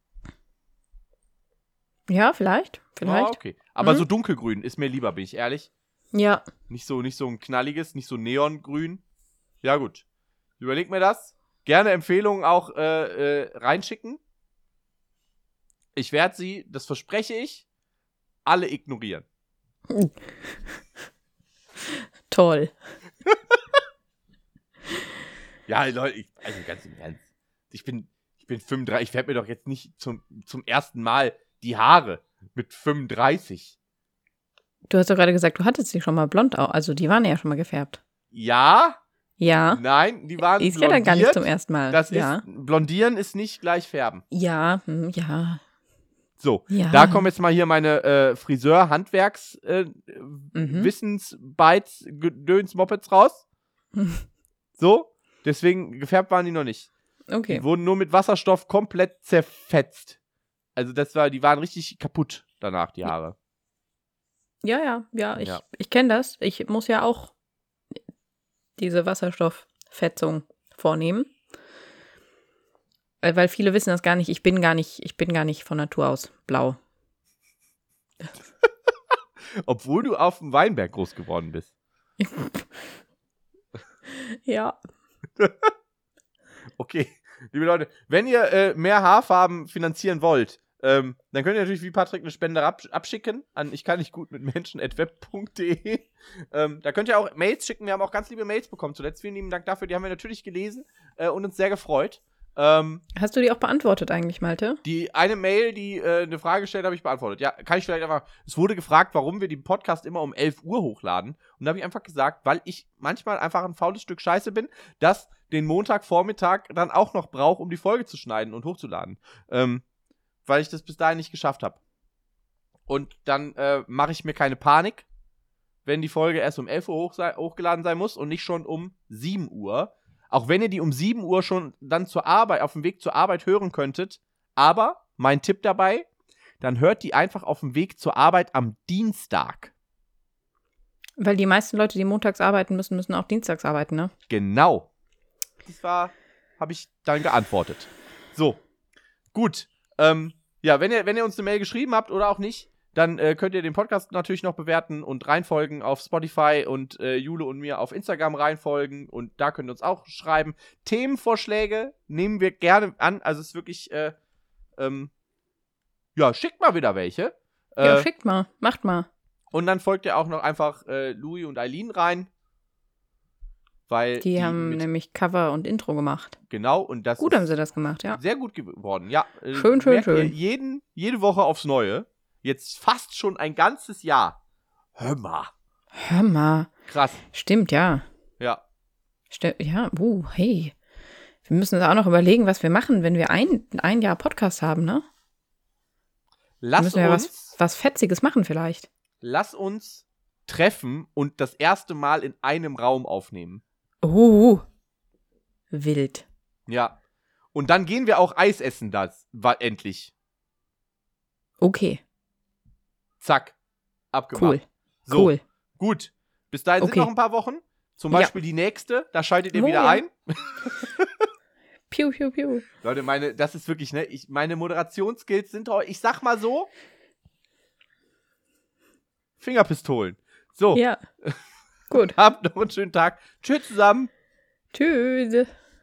Ja, vielleicht. Ah, Vielleicht. okay. Aber Mhm. so dunkelgrün ist mir lieber, bin ich ehrlich. Ja. Nicht so, nicht so ein knalliges, nicht so neongrün. Ja, gut. Überleg mir das. Gerne Empfehlungen auch äh, äh, reinschicken. Ich werde sie, das verspreche ich, alle ignorieren. <laughs> Toll. <laughs> Ja, Leute, ich, also ganz im Ernst. Ich bin, ich bin 35, ich färbe mir doch jetzt nicht zum, zum ersten Mal die Haare mit 35. Du hast doch gerade gesagt, du hattest die schon mal blond auch. Also die waren ja schon mal gefärbt. Ja, Ja. nein, die waren Ist ja dann gar nicht blondiert. zum ersten Mal. Das ja. ist, blondieren ist nicht gleich färben. Ja, hm, ja. So, Ja. da kommen jetzt mal hier meine äh, Friseur-Handwerks-Wissensbytes-Gedöns-Mopeds raus. <laughs> So, deswegen gefärbt waren die noch nicht. Okay. Die wurden nur mit Wasserstoff komplett zerfetzt. Also das war, die waren richtig kaputt danach, die Haare. Ja, ja, ja, ich, Ja. ich kenne das. Ich muss ja auch diese Wasserstofffetzung vornehmen. Weil weil viele wissen das gar nicht. Ich bin gar nicht, ich bin gar nicht von Natur aus blau. <laughs> Obwohl du auf dem Weinberg groß geworden bist. <laughs> Ja. <laughs> Okay, liebe Leute, wenn ihr äh, mehr Haarfarben finanzieren wollt, ähm, dann könnt ihr natürlich wie Patrick eine Spende absch abschicken an ich kann nicht gut mit Menschen.web.de. ähm, da könnt ihr auch Mails schicken. Wir haben auch ganz liebe Mails bekommen zuletzt. Vielen lieben Dank dafür. Die haben wir natürlich gelesen äh, und uns sehr gefreut. Ähm, Hast du die auch beantwortet eigentlich, Malte? die eine Mail, die äh, eine Frage stellt, habe ich beantwortet. Ja, kann ich vielleicht einfach. Es wurde gefragt, warum wir den Podcast immer um 11 Uhr hochladen. Und da habe ich einfach gesagt, weil ich manchmal einfach ein faules Stück Scheiße bin, das den Montagvormittag dann auch noch brauche, um die Folge zu schneiden und hochzuladen. Ähm, weil ich das bis dahin nicht geschafft habe. Und dann äh, mache ich mir keine Panik, wenn die Folge erst um 11 Uhr hoch sei, hochgeladen sein muss und nicht schon um 7 Uhr. Auch wenn ihr die um 7 Uhr schon dann zur Arbeit, auf dem Weg zur Arbeit hören könntet. Aber mein Tipp dabei, dann hört die einfach auf dem Weg zur Arbeit am Dienstag. Weil die meisten Leute, die montags arbeiten müssen, müssen auch dienstags arbeiten, ne? Genau. Das war, habe ich dann geantwortet. So, gut. Ähm, ja, wenn ihr, wenn ihr uns eine Mail geschrieben habt oder auch nicht, dann äh, könnt ihr den Podcast natürlich noch bewerten und reinfolgen auf Spotify und äh, Jule und mir auf Instagram reinfolgen und da könnt ihr uns auch schreiben. Themenvorschläge nehmen wir gerne an. Also es ist wirklich, äh, ähm, ja, schickt mal wieder welche. Ja, Äh, schickt mal, macht mal. und dann folgt ihr auch noch einfach äh, Louis und Eileen rein. Weil Die, haben mit- nämlich Cover und Intro gemacht. Genau, und das Gut haben sie das gemacht, ja. sehr gut geworden. Ja, äh, Schön, schön, schön. Jeden, jede Woche aufs Neue. Jetzt fast schon ein ganzes Jahr. Hör mal. Hör mal. Krass. Stimmt, ja. Ja. Ste ja, uh, hey. Wir müssen uns auch noch überlegen, was wir machen, wenn wir ein, ein Jahr Podcast haben, ne? Wir Lass müssen ja uns, was, was Fetziges machen vielleicht. lass uns treffen und das erste Mal in einem Raum aufnehmen. Oh, wild. Ja. Und dann gehen wir auch Eis essen, das war endlich. Okay, Zack. Abgemacht. cool, So, cool. gut. Bis dahin Okay. sind noch ein paar Wochen. Zum Ja. Beispiel die nächste. Da schaltet ihr Oh, wieder ja. ein. <laughs> Piu, piu, piu. Leute, meine, das ist wirklich, ne, ich, meine Moderationsskills sind, ich sag mal so, Fingerpistolen. So, Ja. <laughs> Gut. habt noch einen schönen Tag. Tschüss zusammen. Tschüss.